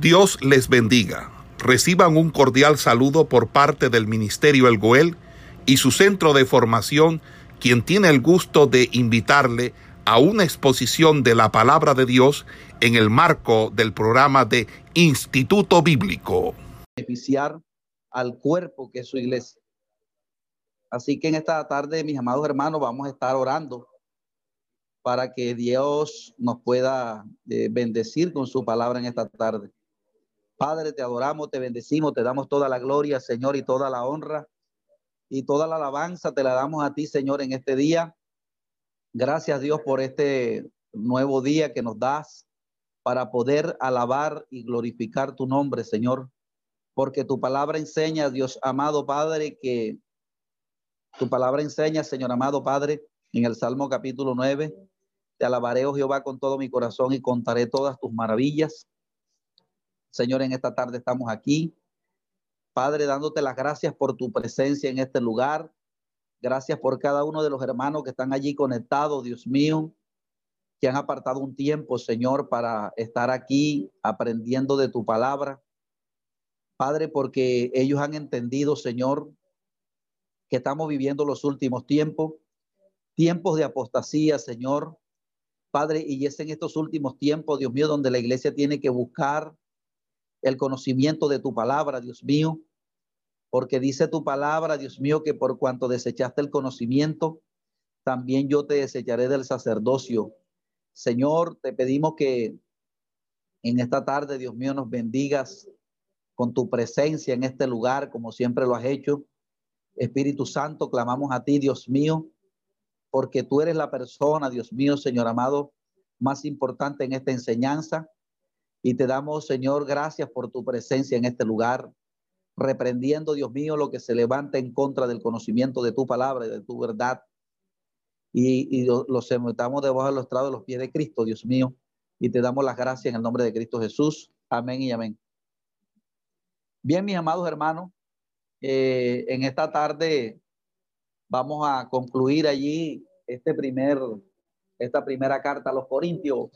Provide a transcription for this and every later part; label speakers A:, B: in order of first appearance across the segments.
A: Dios les bendiga. Reciban un cordial saludo por parte del Ministerio El Goel y su centro de formación, quien tiene el gusto de invitarle a una exposición de la palabra de Dios en el marco del programa de Instituto Bíblico.
B: Beneficiar al cuerpo que es su iglesia. Así que en esta tarde, mis amados hermanos, vamos a estar orando para que Dios nos pueda eh, bendecir con su palabra en esta tarde. Padre, te adoramos, te bendecimos, te damos toda la gloria, Señor, y toda la honra y toda la alabanza te la damos a ti, Señor, en este día. Gracias, Dios, por este nuevo día que nos das para poder alabar y glorificar tu nombre, Señor. Porque tu palabra enseña, Dios amado Padre, que tu palabra enseña, Señor amado Padre, en el Salmo capítulo 9, te alabaré, oh Jehová, con todo mi corazón y contaré todas tus maravillas. Señor, en esta tarde estamos aquí. Padre, dándote las gracias por tu presencia en este lugar. Gracias por cada uno de los hermanos que están allí conectados, Dios mío, que han apartado un tiempo, Señor, para estar aquí aprendiendo de tu palabra. Padre, porque ellos han entendido, Señor, que estamos viviendo los últimos tiempos, tiempos de apostasía, Señor. Padre, y es en estos últimos tiempos, Dios mío, donde la iglesia tiene que buscar el conocimiento de tu palabra, Dios mío, porque dice tu palabra, Dios mío, que por cuanto desechaste el conocimiento, también yo te desecharé del sacerdocio. Señor, te pedimos que en esta tarde, Dios mío, nos bendigas con tu presencia en este lugar, como siempre lo has hecho. Espíritu Santo, clamamos a ti, Dios mío, porque tú eres la persona, Dios mío, Señor amado, más importante en esta enseñanza. Y te damos, Señor, gracias por tu presencia en este lugar, reprendiendo, Dios mío, lo que se levanta en contra del conocimiento de tu palabra y de tu verdad. Y, y lo, lo sometamos debajo de los de los pies de Cristo, Dios mío. Y te damos las gracias en el nombre de Cristo Jesús. Amén y amén. Bien, mis amados hermanos, eh, en esta tarde vamos a concluir allí este primer, esta primera carta a los Corintios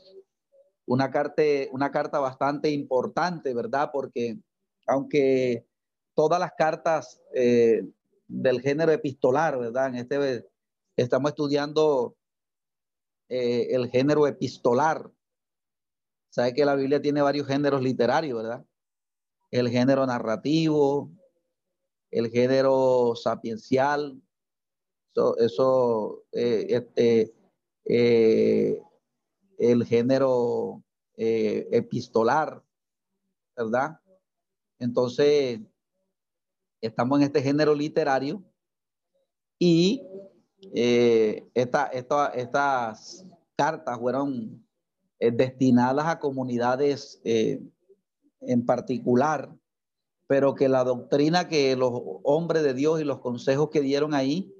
B: una carta, una carta bastante importante, ¿verdad? Porque aunque todas las cartas eh, del género epistolar, ¿verdad? En este estamos estudiando eh, el género epistolar. Sabe que la Biblia tiene varios géneros literarios, ¿verdad? El género narrativo, el género sapiencial, eso, eso eh, este, el género eh, epistolar, ¿verdad? Entonces, estamos en este género literario y eh, estas cartas fueron eh, destinadas a comunidades en particular, pero que la doctrina que los hombres de Dios y los consejos que dieron ahí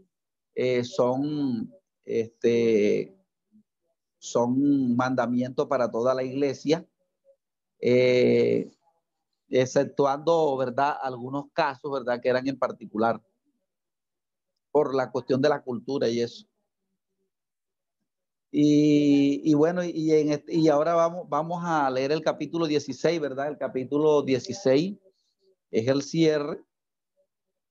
B: son este, son mandamientos para toda la iglesia, eh, exceptuando, ¿verdad? Algunos casos, ¿verdad? Que eran en particular por la cuestión de la cultura y eso. Y, bueno, y, y ahora vamos, vamos a leer el capítulo 16, ¿verdad? El capítulo 16 es el cierre,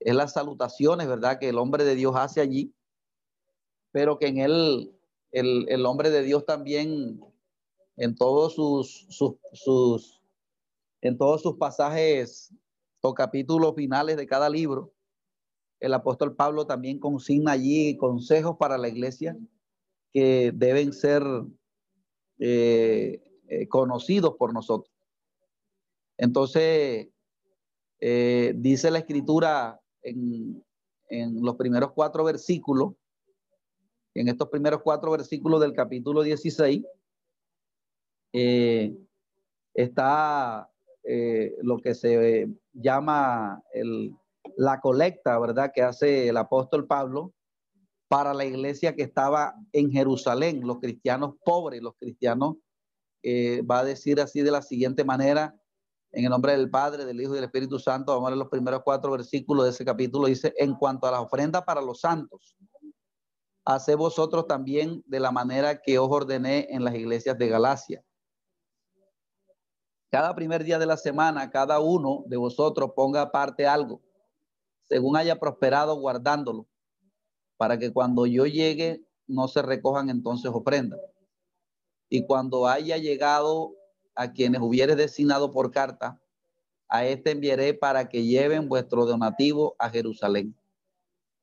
B: es las salutaciones, ¿verdad? Que el hombre de Dios hace allí, pero que en él el, hombre de Dios también en todos sus, sus, en todos sus pasajes o capítulos finales de cada libro, el apóstol Pablo también consigna allí consejos para la iglesia que deben ser eh, eh, conocidos por nosotros. Entonces, eh, dice la escritura en, en los primeros cuatro versículos en estos primeros cuatro versículos del capítulo 16, eh, está eh, lo que se llama la colecta, ¿verdad? Que hace el apóstol Pablo para la iglesia que estaba en Jerusalén, los cristianos pobres, los cristianos, eh, va a decir así de la siguiente manera, en el nombre del Padre, del Hijo y del Espíritu Santo, vamos a ver los primeros cuatro versículos de ese capítulo, dice, en cuanto a la ofrenda para los santos, Hace vosotros también de la manera que os ordené en las iglesias de Galacia. cada primer día de la semana, cada uno de vosotros ponga aparte algo, según haya prosperado guardándolo, para que cuando yo llegue no se recojan entonces ofrendas. Y cuando haya llegado a quienes hubiere designado por carta, a este enviaré para que lleven vuestro donativo a Jerusalén.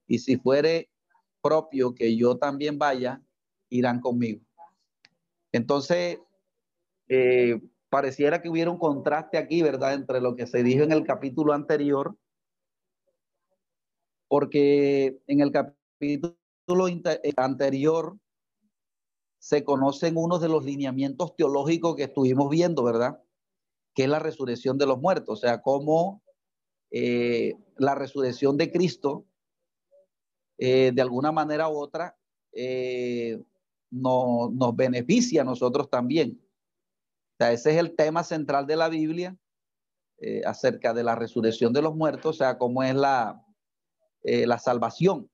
B: Y si fuere propio que yo también vaya, irán conmigo. Entonces, eh, pareciera que hubiera un contraste aquí, ¿verdad?, entre lo que se dijo en el capítulo anterior, porque en el capítulo anterior se conocen unos de los lineamientos teológicos que estuvimos viendo, ¿verdad? Que es la resurrección de los muertos, o sea, cómo eh, la resurrección de Cristo, eh, de alguna manera u otra, eh, no, nos beneficia a nosotros también. O sea, ese es el tema central de la Biblia eh, acerca de la resurrección de los muertos, o sea, cómo es la, la salvación.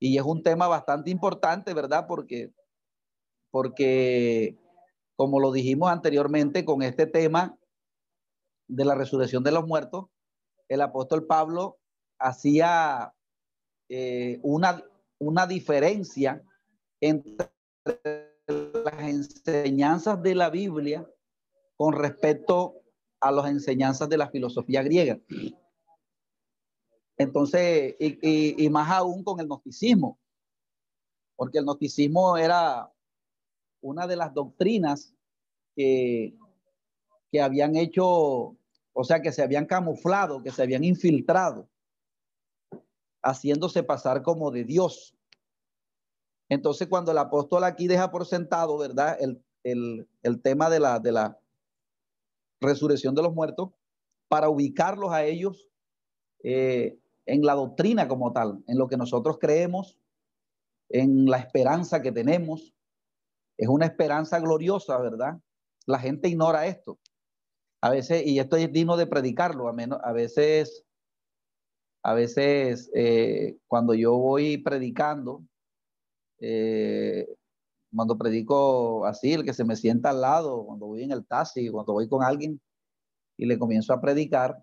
B: Y es un tema bastante importante, ¿verdad? Porque, porque, como lo dijimos anteriormente, con este tema de la resurrección de los muertos, el apóstol Pablo hacía eh, una, una diferencia entre las enseñanzas de la Biblia con respecto a las enseñanzas de la filosofía griega. Entonces, y, más aún con el gnosticismo, porque el gnosticismo era una de las doctrinas que, que habían hecho, o sea, que se habían camuflado, que se habían infiltrado, haciéndose pasar como de Dios. Entonces, cuando el apóstol aquí deja por sentado, ¿verdad? El, tema de la, de la resurrección de los muertos, para ubicarlos a ellos eh, en la doctrina como tal, en lo que nosotros creemos, en la esperanza que tenemos. Es una esperanza gloriosa, ¿verdad? La gente ignora esto. A veces, y esto es digno de predicarlo, a, menos, a veces, a veces eh, cuando yo voy predicando, eh, cuando predico así, el que se me sienta al lado, cuando voy en el taxi, cuando voy con alguien y le comienzo a predicar,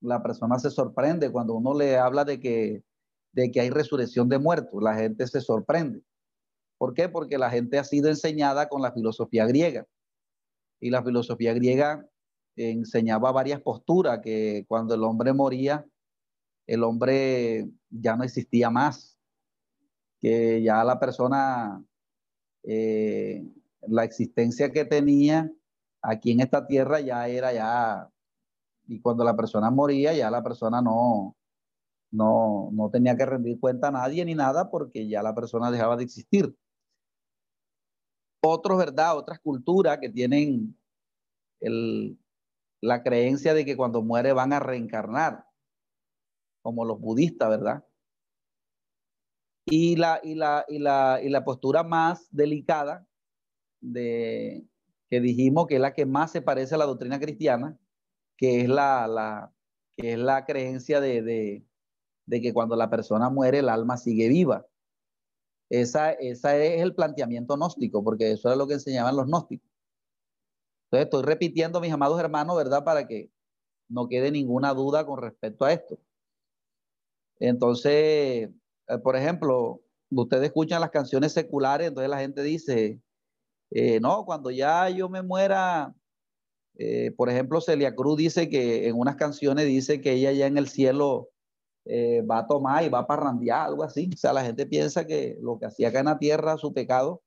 B: la persona se sorprende cuando uno le habla de que, de que hay resurrección de muertos, la gente se sorprende. ¿Por qué? Porque la gente ha sido enseñada con la filosofía griega. Y la filosofía griega enseñaba varias posturas, que cuando el hombre moría, el hombre ya no existía más, que ya la persona, eh, la existencia que tenía aquí en esta tierra ya era ya, y cuando la persona moría ya la persona no, no, no tenía que rendir cuenta a nadie ni nada porque ya la persona dejaba de existir. Otros, ¿verdad? Otras culturas que tienen el, la creencia de que cuando muere van a reencarnar, como los budistas, ¿verdad? Y la, y la, y la, y la postura más delicada de, que dijimos que es la que más se parece a la doctrina cristiana, que es la, la, que es la creencia de, de, que cuando la persona muere el alma sigue viva. Esa, esa es el planteamiento gnóstico, porque eso es lo que enseñaban los gnósticos. Entonces estoy repitiendo, mis amados hermanos, ¿verdad? Para que no quede ninguna duda con respecto a esto. Entonces, eh, por ejemplo, ustedes escuchan las canciones seculares, entonces la gente dice, eh, no, cuando ya yo me muera, eh, por ejemplo, Celia Cruz dice que en unas canciones dice que ella ya en el cielo va a tomar y va a parrandear, algo así. O sea, la gente piensa que lo que hacía acá en la tierra, su pecado,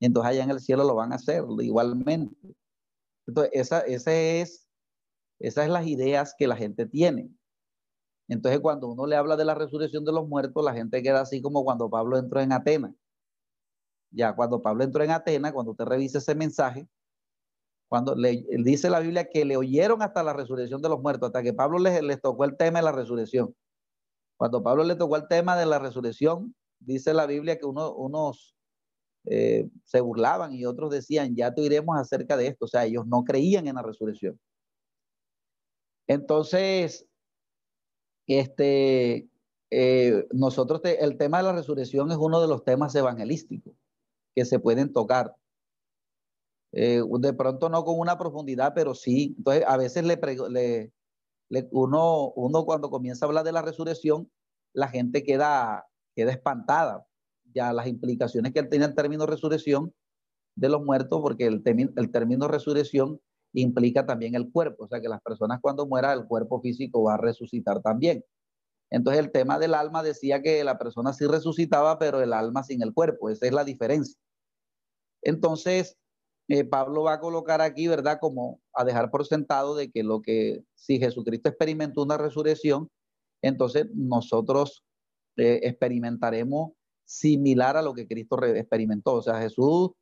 B: entonces allá en el cielo lo van a hacer igualmente. Entonces, esa, esa es, esas son las ideas que la gente tiene. Entonces, cuando uno le habla de la resurrección de los muertos, la gente queda así como cuando Pablo entró en Atenas. Ya, cuando Pablo entró en Atenas, cuando usted revisa ese mensaje, cuando le dice la Biblia que le oyeron hasta la resurrección de los muertos, hasta que Pablo les, tocó el tema de la resurrección. Cuando Pablo le tocó el tema de la resurrección, dice la Biblia que unos eh, se burlaban y otros decían, ya te iremos acerca de esto. O sea, ellos no creían en la resurrección. Entonces, este, eh, nosotros, el tema de la resurrección es uno de los temas evangelísticos que se pueden tocar. Eh, de pronto no con una profundidad, pero sí. Entonces, a veces le, uno, uno cuando comienza a hablar de la resurrección, la gente queda, queda espantada. Ya las implicaciones que tiene el término resurrección de los muertos, porque el, el término resurrección implica también el cuerpo, o sea que las personas cuando mueran el cuerpo físico va a resucitar también. Entonces el tema del alma decía que la persona sí resucitaba, pero el alma sin el cuerpo, esa es la diferencia. Entonces, eh, Pablo va a colocar aquí, ¿verdad? Como a dejar por sentado de que lo que, si Jesucristo experimentó una resurrección, entonces nosotros eh, experimentaremos similar a lo que Cristo experimentó. O sea, Jesús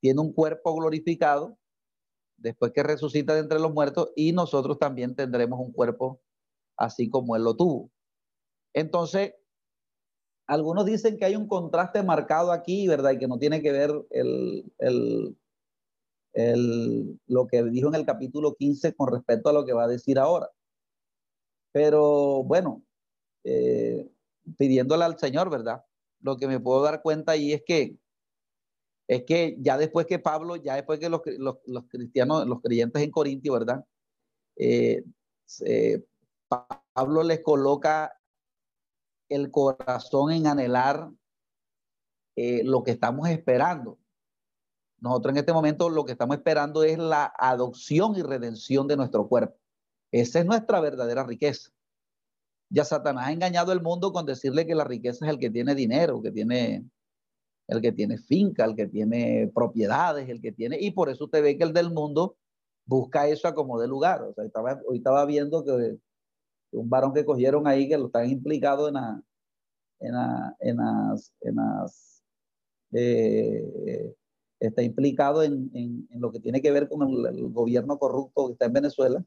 B: tiene un cuerpo glorificado después que resucita de entre los muertos y nosotros también tendremos un cuerpo así como Él lo tuvo. Entonces, algunos dicen que hay un contraste marcado aquí, ¿verdad? Y que no tiene que ver el, el lo que dijo en el capítulo 15 con respecto a lo que va a decir ahora. Pero bueno, eh, pidiéndole al Señor, ¿verdad? Lo que me puedo dar cuenta ahí es que es que ya después que Pablo, ya después que los, cristianos, los creyentes en Corintio, ¿verdad? Eh, Pablo les coloca el corazón en anhelar eh, lo que estamos esperando. Nosotros en este momento lo que estamos esperando es la adopción y redención de nuestro cuerpo. Esa es nuestra verdadera riqueza. Ya Satanás ha engañado al mundo con decirle que la riqueza es el que tiene dinero, que tiene el que tiene finca, el que tiene propiedades, el que tiene, y por eso usted ve que el del mundo busca eso a como de lugar. O sea, estaba, hoy estaba viendo que un varón que cogieron ahí que lo están implicado en, la, en, en las, en las eh, está implicado en, lo que tiene que ver con el, gobierno corrupto que está en Venezuela,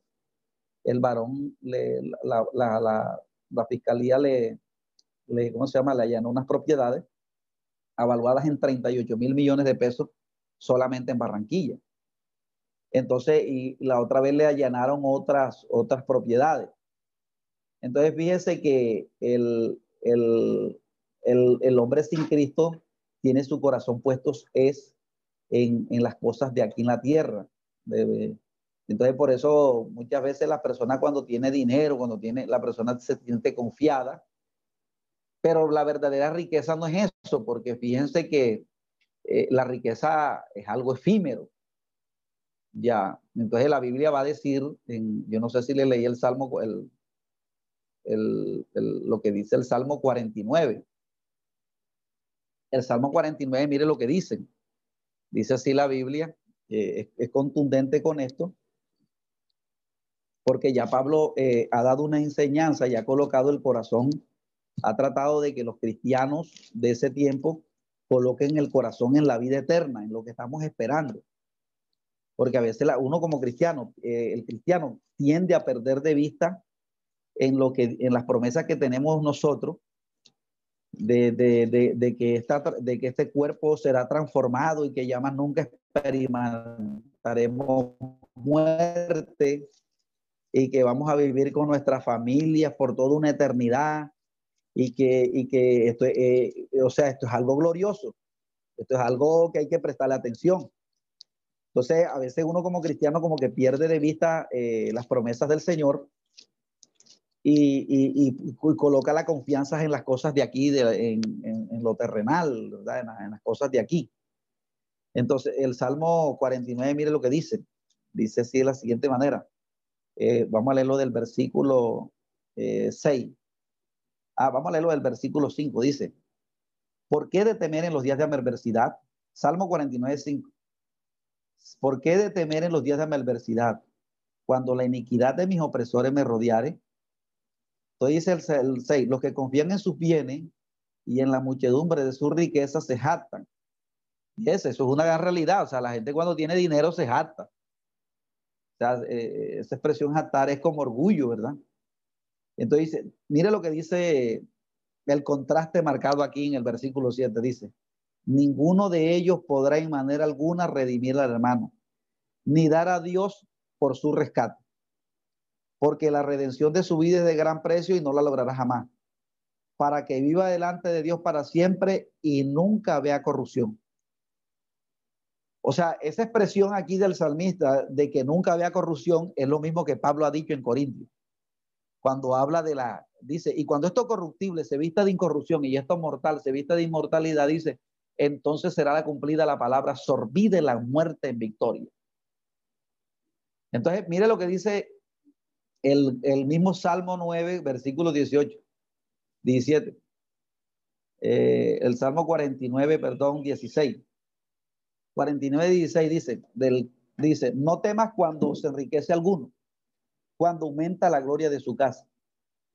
B: el varón, le, la, fiscalía le, le, ¿cómo se llama? Le allanó unas propiedades avaluadas en 38 mil millones de pesos solamente en Barranquilla. Entonces, y la otra vez le allanaron otras, otras propiedades. Entonces, fíjese que el, el, el hombre sin Cristo tiene su corazón puesto es en, las cosas de aquí en la tierra. entonces, por eso muchas veces la persona cuando tiene dinero, cuando tiene, la persona se siente confiada, pero la verdadera riqueza no es eso, porque fíjense que eh, la riqueza es algo efímero. Ya, entonces la Biblia va a decir, yo no sé si le leí el Salmo, el, el, lo que dice el Salmo 49. El Salmo 49, mire lo que dice. Dice así la Biblia, es, contundente con esto, porque ya Pablo eh, ha dado una enseñanza y ha colocado el corazón, ha tratado de que los cristianos de ese tiempo coloquen el corazón en la vida eterna, en lo que estamos esperando. Porque a veces uno como cristiano, eh, el cristiano tiende a perder de vista en lo que en las promesas que tenemos nosotros de, de, de, que esta, de que este cuerpo será transformado y que ya más nunca experimentaremos muerte y que vamos a vivir con nuestras familias por toda una eternidad y que, y que esto, eh, o sea, esto es algo glorioso, esto es algo que hay que prestarle atención. Entonces, a veces uno como cristiano como que pierde de vista eh, las promesas del Señor y, y, coloca la confianza en las cosas de aquí, de, en, en, lo terrenal, ¿verdad? En, las cosas de aquí. Entonces, el Salmo 49, mire lo que dice. Dice así de la siguiente manera. Eh, vamos a leerlo del versículo 6. Ah, vamos a leerlo del versículo 5. Dice, ¿por qué de temer en los días de adversidad? Salmo 49, 5. ¿Por qué de temer en los días de adversidad? Cuando la iniquidad de mis opresores me rodeare dice el 6, los que confían en sus bienes y en la muchedumbre de su riqueza se jactan. Y eso, eso es una gran realidad. O sea, la gente cuando tiene dinero se jacta. O sea, eh, esa expresión jactar es como orgullo, ¿verdad? Entonces dice, mire lo que dice el contraste marcado aquí en el versículo 7. Dice, ninguno de ellos podrá en manera alguna redimir al hermano, ni dar a Dios por su rescate porque la redención de su vida es de gran precio y no la logrará jamás, para que viva delante de Dios para siempre y nunca vea corrupción. O sea, esa expresión aquí del salmista de que nunca había corrupción es lo mismo que Pablo ha dicho en Corintios. Cuando habla de la, dice, y cuando esto corruptible se vista de incorrupción y esto mortal se vista de inmortalidad, dice, entonces será la cumplida la palabra, sorbide la muerte en victoria. Entonces, mire lo que dice el, el mismo Salmo 9, versículo 18, 17. Eh, el Salmo 49, perdón, 16. 49, 16 dice, del, dice, no temas cuando se enriquece alguno, cuando aumenta la gloria de su casa,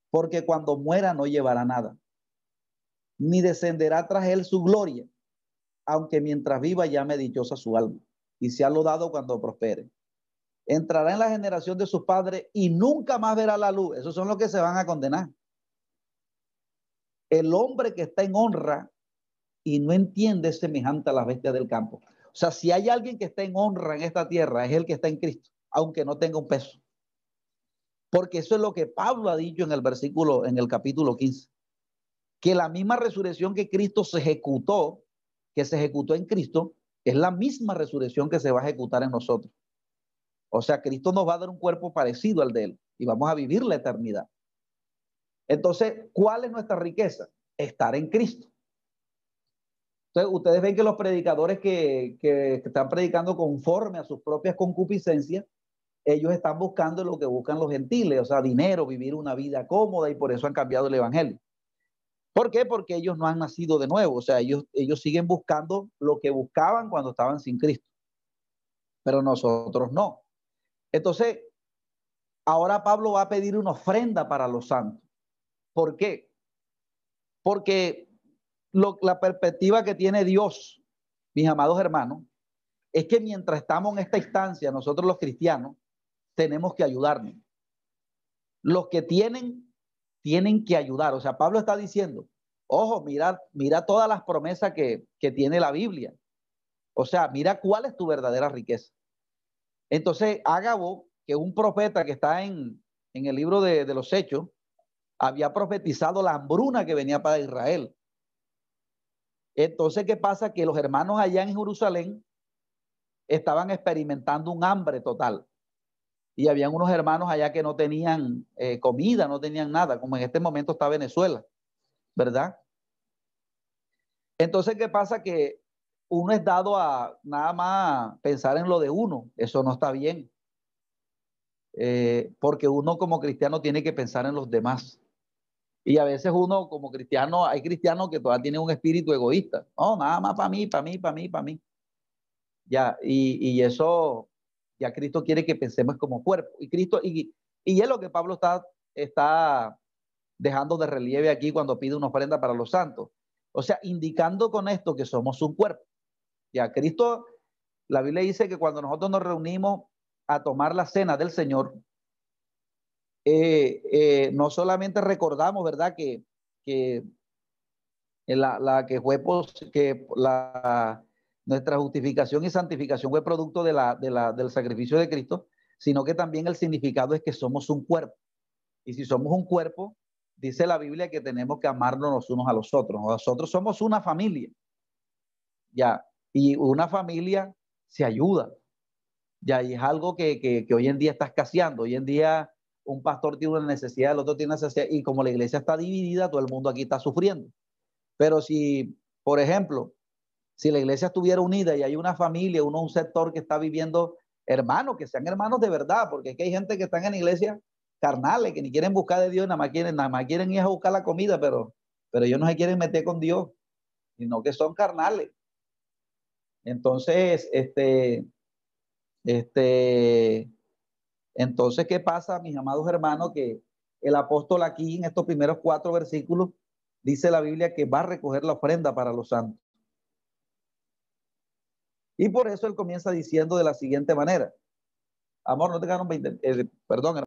B: porque cuando muera no llevará nada, ni descenderá tras él su gloria, aunque mientras viva llame dichosa su alma, y sea dado cuando prospere. Entrará en la generación de sus padres y nunca más verá la luz. Esos son los que se van a condenar el hombre que está en honra y no entiende es semejante a la bestia del campo. O sea, si hay alguien que está en honra en esta tierra, es el que está en Cristo, aunque no tenga un peso. Porque eso es lo que Pablo ha dicho en el versículo, en el capítulo 15. Que la misma resurrección que Cristo se ejecutó, que se ejecutó en Cristo, es la misma resurrección que se va a ejecutar en nosotros. O sea, Cristo nos va a dar un cuerpo parecido al de Él y vamos a vivir la eternidad. Entonces, ¿cuál es nuestra riqueza? Estar en Cristo. Entonces, ustedes ven que los predicadores que, están predicando conforme a sus propias concupiscencias, ellos están buscando lo que buscan los gentiles, o sea, dinero, vivir una vida cómoda y por eso han cambiado el evangelio. ¿Por qué? Porque ellos no han nacido de nuevo, o sea, ellos, ellos siguen buscando lo que buscaban cuando estaban sin Cristo, pero nosotros no. Entonces, ahora Pablo va a pedir una ofrenda para los santos. ¿Por qué? Porque la perspectiva que tiene Dios, mis amados hermanos, es que mientras estamos en esta instancia, nosotros los cristianos, tenemos que ayudarnos. Los que tienen, tienen que ayudar. O sea, Pablo está diciendo, ojo, mira, mira todas las promesas que, tiene la Biblia. O sea, mira cuál es tu verdadera riqueza. Entonces, Ágabo, que es un profeta que está en, el libro de, de los Hechos, había profetizado la hambruna que venía para Israel. Entonces, ¿qué pasa? Que los hermanos allá en Jerusalén estaban experimentando un hambre total. Y habían unos hermanos allá que no tenían eh, comida, no tenían nada, como en este momento está Venezuela, ¿verdad? Entonces, ¿qué pasa? Que uno es dado a nada más pensar en lo de uno. Eso no está bien. Eh, porque uno como cristiano tiene que pensar en los demás. Y a veces uno como cristiano, hay cristianos que todavía tienen un espíritu egoísta. No, nada más para mí, para mí, para mí, para mí. Ya, y, y, eso, ya Cristo quiere que pensemos como cuerpo. Y Cristo, y, y es lo que Pablo está, está dejando de relieve aquí cuando pide una ofrenda para los santos. O sea, indicando con esto que somos un cuerpo. Ya, Cristo, la Biblia dice que cuando nosotros nos reunimos a tomar la cena del Señor, eh, eh, no solamente recordamos, ¿verdad? Que, que la, que fue que la, nuestra justificación y santificación fue producto de la, de la, del sacrificio de Cristo, sino que también el significado es que somos un cuerpo. Y si somos un cuerpo, dice la Biblia que tenemos que amarnos los unos a los otros. Nosotros somos una familia. Ya, y una familia se ayuda. Ya, y es algo que, que, que hoy en día está escaseando. Hoy en día un pastor tiene una necesidad, el otro tiene una necesidad, y como la iglesia está dividida, todo el mundo aquí está sufriendo. Pero si, por ejemplo, si la iglesia estuviera unida y hay una familia, uno, un sector que está viviendo hermanos, que sean hermanos de verdad, porque es que hay gente que están en iglesia carnales, que ni quieren buscar de Dios, nada más quieren, nada más quieren ir a buscar la comida, pero, pero ellos no se quieren meter con Dios, sino que son carnales. Entonces, este, este, entonces, ¿qué pasa, mis amados hermanos? Que el apóstol aquí en estos primeros cuatro versículos dice la Biblia que va a recoger la ofrenda para los santos. Y por eso él comienza diciendo de la siguiente manera. Amor, no te quedaron 20, eh, perdón,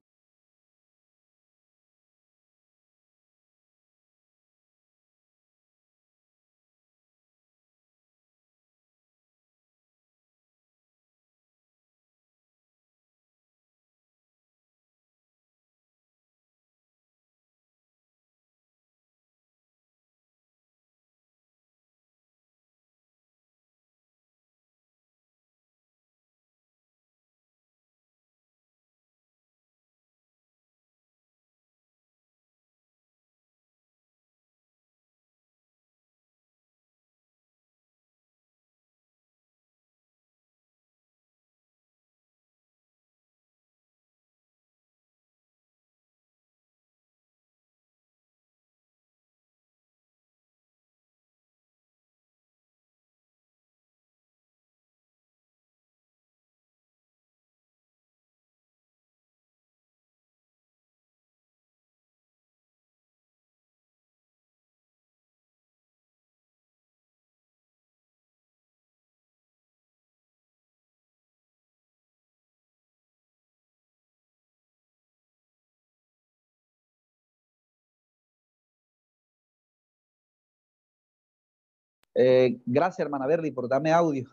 B: Eh, gracias, hermana Berly, por darme audio.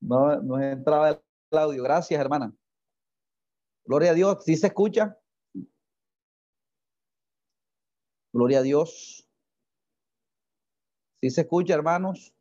B: No, no entraba el audio. Gracias, hermana. Gloria a Dios. ¿Sí se escucha? Gloria a Dios. ¿Sí se escucha, hermanos?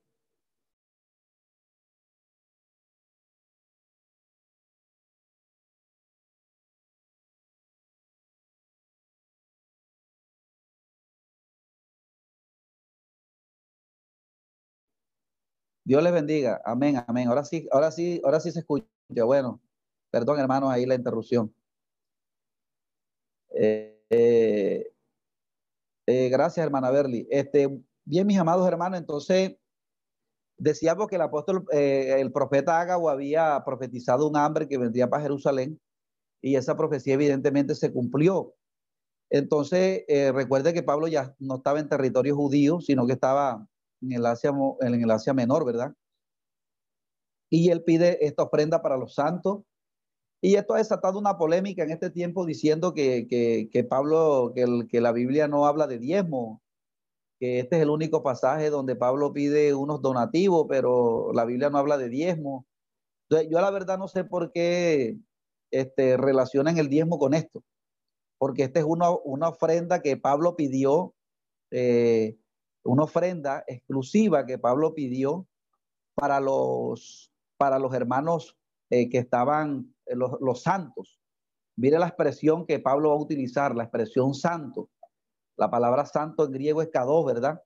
B: Dios les bendiga. Amén, amén. Ahora sí, ahora sí, ahora sí se escucha. Bueno, perdón, hermanos, ahí la interrupción. Eh, eh, eh, gracias, hermana Berly. Este, bien, mis amados hermanos, entonces decíamos que el apóstol, el profeta Ágabo había profetizado un hambre que vendría para Jerusalén y esa profecía evidentemente se cumplió. Entonces, recuerde que Pablo ya no estaba en territorio judío, sino que estaba en el Asia, en el Asia Menor, ¿verdad? Y él pide esta ofrenda para los santos. Y esto ha desatado una polémica en este tiempo diciendo que, que, Pablo, que, la Biblia no habla de diezmo, que este es el único pasaje donde Pablo pide unos donativos, pero la Biblia no habla de diezmo. Entonces, yo la verdad no sé por qué este, relacionan el diezmo con esto, porque esta es una, una ofrenda que Pablo pidió eh, una ofrenda exclusiva que Pablo pidió para los, para los hermanos eh, que estaban, eh, los, santos. Mire la expresión que Pablo va a utilizar, la expresión santo. La palabra santo en griego es kados, ¿verdad?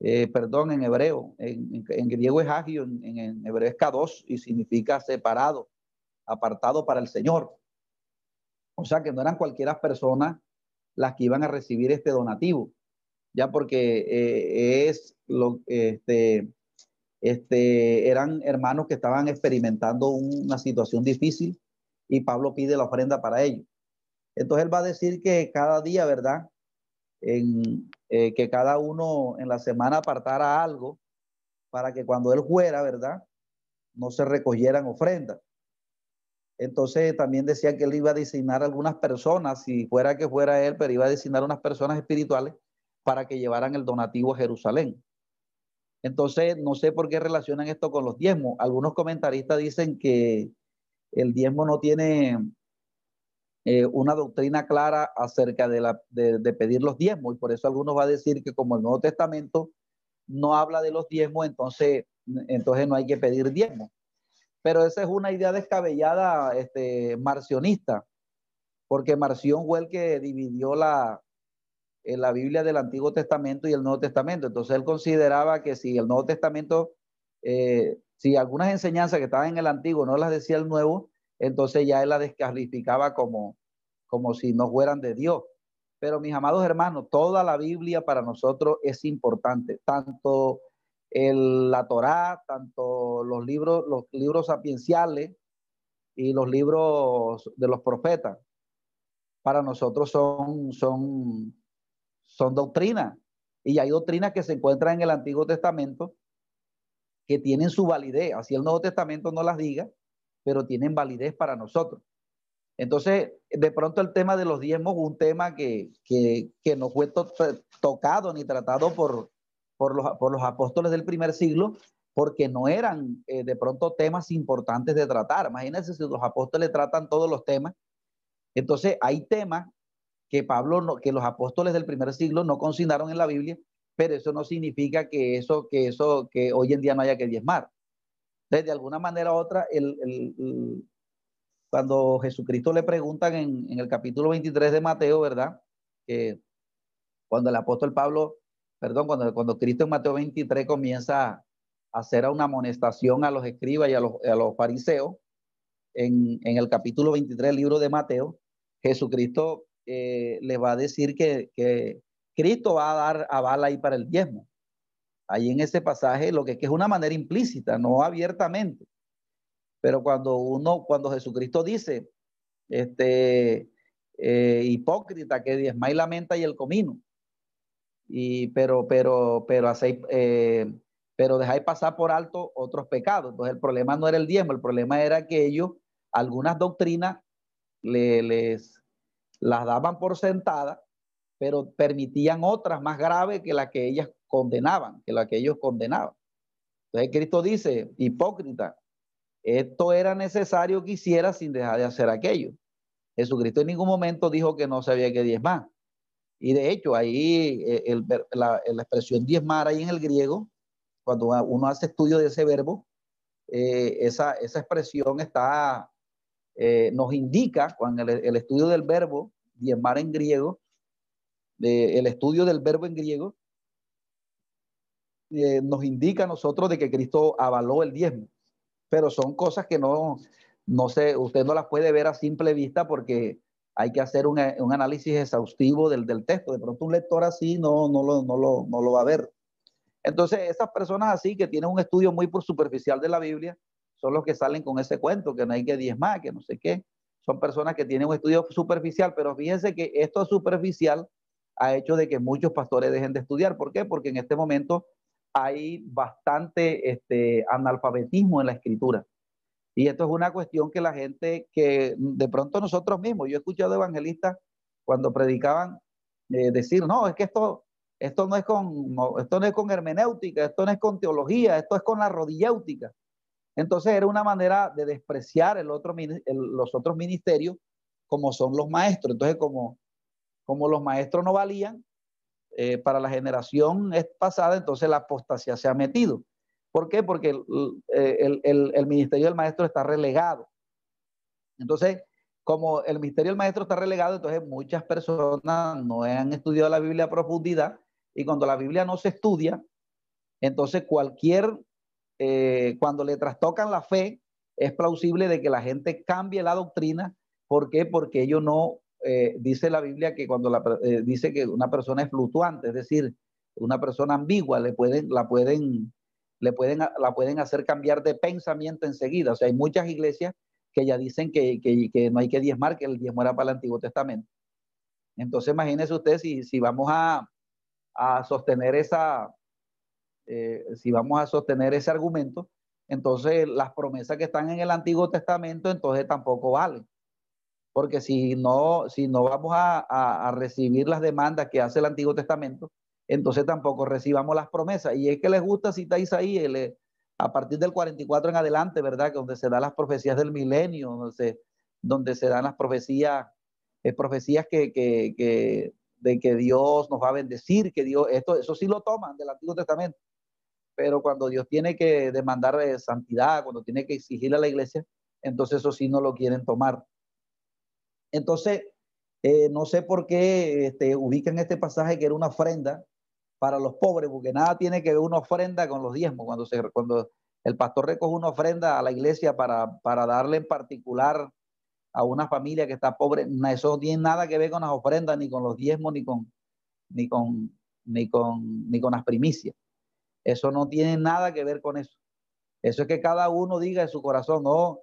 B: Eh, perdón, en hebreo. En, griego es agio, en, hebreo es kados y significa separado, apartado para el Señor. O sea que no eran cualquiera personas las que iban a recibir este donativo ya porque eh, es lo este, este, eran hermanos que estaban experimentando una situación difícil y Pablo pide la ofrenda para ellos. Entonces él va a decir que cada día, ¿verdad? En, eh, que cada uno en la semana apartara algo para que cuando él fuera, ¿verdad? No se recogieran ofrendas. Entonces también decía que él iba a designar algunas personas, si fuera que fuera él, pero iba a designar unas personas espirituales para que llevaran el donativo a Jerusalén. Entonces, no sé por qué relacionan esto con los diezmos. Algunos comentaristas dicen que el diezmo no tiene eh, una doctrina clara acerca de, la, de, pedir los diezmos y por eso algunos va a decir que como el Nuevo Testamento no habla de los diezmos, entonces, entonces no hay que pedir diezmos. Pero esa es una idea descabellada este, marcionista, porque Marción fue el que dividió la, en la Biblia del Antiguo Testamento y el Nuevo Testamento. Entonces él consideraba que si el Nuevo Testamento, eh, si algunas enseñanzas que estaban en el Antiguo no las decía el Nuevo, entonces ya él las descalificaba como, como si no fueran de Dios. Pero mis amados hermanos, toda la Biblia para nosotros es importante, tanto el, la Torá, tanto los libros, los libros sapienciales y los libros de los profetas, para nosotros son, son son doctrinas. Y hay doctrinas que se encuentran en el Antiguo Testamento que tienen su validez. Así el Nuevo Testamento no las diga, pero tienen validez para nosotros. Entonces, de pronto el tema de los diezmos un tema que, que, que no fue tocado ni tratado por, por, los, por los apóstoles del primer siglo, porque no eran eh, de pronto temas importantes de tratar. Imagínense si los apóstoles tratan todos los temas. Entonces, hay temas que Pablo, que los apóstoles del primer siglo no consignaron en la Biblia, pero eso no significa que eso, que eso, que hoy en día no haya que diezmar. Entonces, de alguna manera u otra, el, cuando Jesucristo le preguntan en, en, el capítulo 23 de Mateo, ¿verdad? Cuando el apóstol Pablo, perdón, cuando, cuando Cristo en Mateo 23 comienza a hacer una amonestación a los escribas y a los, a los fariseos, en, en el capítulo 23 del libro de Mateo, Jesucristo eh, le va a decir que, Cristo va a dar aval ahí para el diezmo. Ahí en ese pasaje, lo que, es una manera implícita, no abiertamente. Pero cuando uno, cuando Jesucristo dice, este, eh, hipócrita, que diezma y lamenta y el comino. Y, pero, pero, pero, hacéis, eh, pero dejáis pasar por alto otros pecados. Entonces el problema no era el diezmo, el problema era que ellos, algunas doctrinas, le, les, las daban por sentada, pero permitían otras más graves que las que ellas condenaban, que la que ellos condenaban. Entonces Cristo dice, hipócrita, esto era necesario que hiciera sin dejar de hacer aquello. Jesucristo en ningún momento dijo que no sabía que diezmar. Y de hecho, ahí eh, la, expresión diezmar ahí en el griego, cuando uno hace estudio de ese verbo, eh, esa, expresión está, eh, nos indica, cuando el, estudio del verbo diezmar en griego, el estudio del verbo en griego, nos indica a nosotros de que Cristo avaló el diezmo. Pero son cosas que no, no sé, usted no las puede ver a simple vista porque hay que hacer un, análisis exhaustivo del, texto. De pronto un lector así no, no, lo, no, lo, no lo va a ver. Entonces, esas personas así que tienen un estudio muy superficial de la Biblia son los que salen con ese cuento, que no hay que diezmar, que no sé qué. Son personas que tienen un estudio superficial, pero fíjense que esto superficial ha hecho de que muchos pastores dejen de estudiar. ¿Por qué? Porque en este momento hay bastante este, analfabetismo en la escritura. Y esto es una cuestión que la gente, que de pronto nosotros mismos, yo he escuchado evangelistas cuando predicaban eh, decir, no, es que esto, esto, no es con, esto no es con hermenéutica, esto no es con teología, esto es con la rodilléutica. Entonces era una manera de despreciar el los otros ministerios como son los maestros. Entonces como, los maestros no valían eh, para la generación pasada, entonces la apostasía se ha metido. ¿Por qué? Porque eh, el, ministerio del maestro está relegado. Entonces, como el ministerio del maestro está relegado, entonces muchas personas no han estudiado la Biblia a profundidad y cuando la Biblia no se estudia, entonces cualquier, eh, cuando le trastocan la fe, es plausible de que la gente cambie la doctrina. ¿Por qué? Porque ellos no, eh, dice la Biblia que cuando la, dice que una persona es fluctuante, es decir, una persona ambigua, le pueden, la pueden le pueden, la pueden hacer cambiar de pensamiento enseguida. O sea, hay muchas iglesias que ya dicen que, no hay que diezmar, que el diezmo era para el Antiguo Testamento. Entonces, imagínense usted si, si vamos a, sostener esa, eh, si vamos a sostener ese argumento, entonces las promesas que están en el Antiguo Testamento, entonces tampoco valen. Porque si no, si no vamos a, recibir las demandas que hace el Antiguo Testamento, entonces tampoco recibamos las promesas. Y es que les gusta citar Isaías a partir del 44 en adelante, ¿verdad? Que donde se dan las profecías del milenio, donde se, donde se dan las profecías, eh, profecías que, que, de que Dios nos va a bendecir, que Dios, esto, eso sí lo toman del Antiguo Testamento. Pero cuando Dios tiene que demandar de santidad, cuando tiene que exigirle a la iglesia, entonces eso sí no lo quieren tomar. Entonces, eh, no sé por qué este, ubican este pasaje que era una ofrenda para los pobres, porque nada tiene que ver una ofrenda con los diezmos. Cuando el pastor recoge una ofrenda a la iglesia para, para darle en particular a una familia que está pobre, eso no tiene nada que ver con las ofrendas, ni con los diezmos, ni con, ni con, ni con, ni con las primicias. Eso no tiene nada que ver con eso. Eso es que cada uno diga en su corazón, no,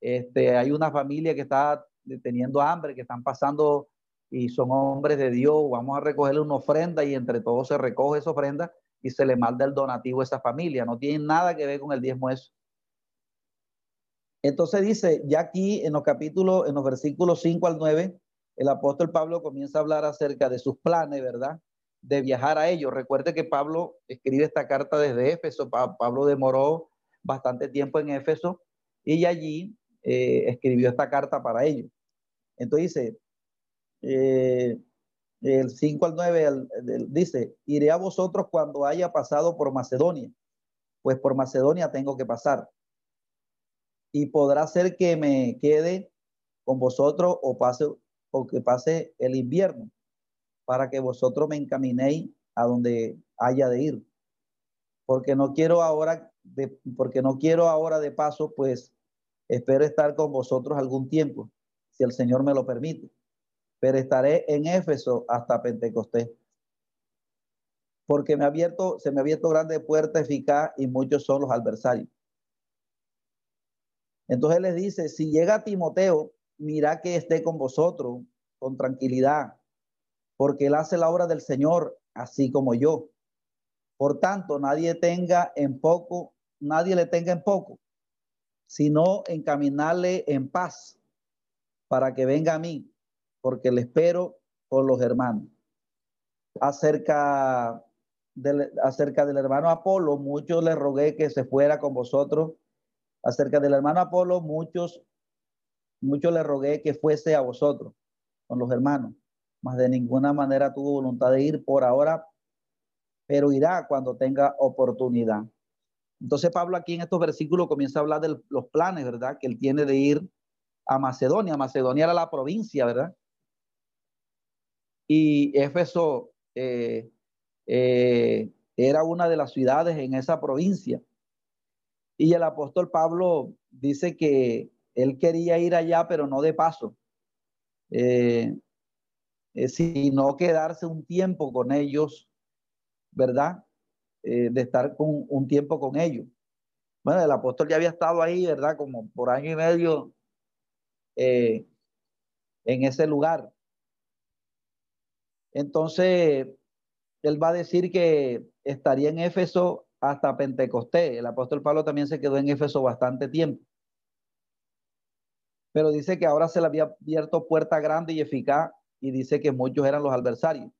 B: este, hay una familia que está teniendo hambre, que están pasando y son hombres de Dios, vamos a recogerle una ofrenda y entre todos se recoge esa ofrenda y se le manda el donativo a esa familia. No tiene nada que ver con el diezmo eso. Entonces dice, ya aquí en los capítulos, en los versículos 5 al 9, el apóstol Pablo comienza a hablar acerca de sus planes, ¿verdad? De viajar a ellos. Recuerde que Pablo escribe esta carta desde Éfeso. Pablo demoró bastante tiempo en Éfeso y allí eh, escribió esta carta para ellos. Entonces dice, eh, el 5 al 9 dice, iré a vosotros cuando haya pasado por Macedonia, pues por Macedonia tengo que pasar. Y podrá ser que me quede con vosotros o pase o que pase el invierno, para que vosotros me encaminéis a donde haya de ir. Porque no quiero ahora de, porque no quiero ahora de paso, pues espero estar con vosotros algún tiempo, si el Señor me lo permite pero estaré en Éfeso hasta Pentecostés. Porque me ha abierto, se me ha abierto grande puerta eficaz y muchos son los adversarios. Entonces les dice, si llega Timoteo, mira que esté con vosotros con tranquilidad, porque él hace la obra del Señor, así como yo. Por tanto, nadie tenga en poco, nadie le tenga en poco, sino encaminarle en paz para que venga a mí porque le espero con los hermanos. Acerca acerca del hermano Apolo, muchos le rogué que se fuera con vosotros. Acerca del hermano Apolo, muchos, muchos le rogué que fuese a vosotros, con los hermanos. De ninguna manera tuvo voluntad de ir por ahora, pero irá cuando tenga oportunidad. Entonces Pablo aquí en estos versículos comienza a hablar de los planes, ¿verdad? Que él tiene de ir a Macedonia. Macedonia era la provincia, ¿verdad? Y Éfeso eh, eh, era una de las ciudades en esa provincia. Y el apóstol Pablo dice que él quería ir allá, pero no de paso, eh, sino quedarse un tiempo con ellos, ¿verdad? de estar con, un tiempo con ellos. Bueno, el apóstol ya había estado ahí, ¿verdad? Como por año y medio en ese lugar. Entonces, él va a decir que estaría en Éfeso hasta Pentecostés. El apóstol Pablo también se quedó en Éfeso bastante tiempo. Pero dice que ahora se le había abierto puerta grande y eficaz y dice que muchos eran los adversarios.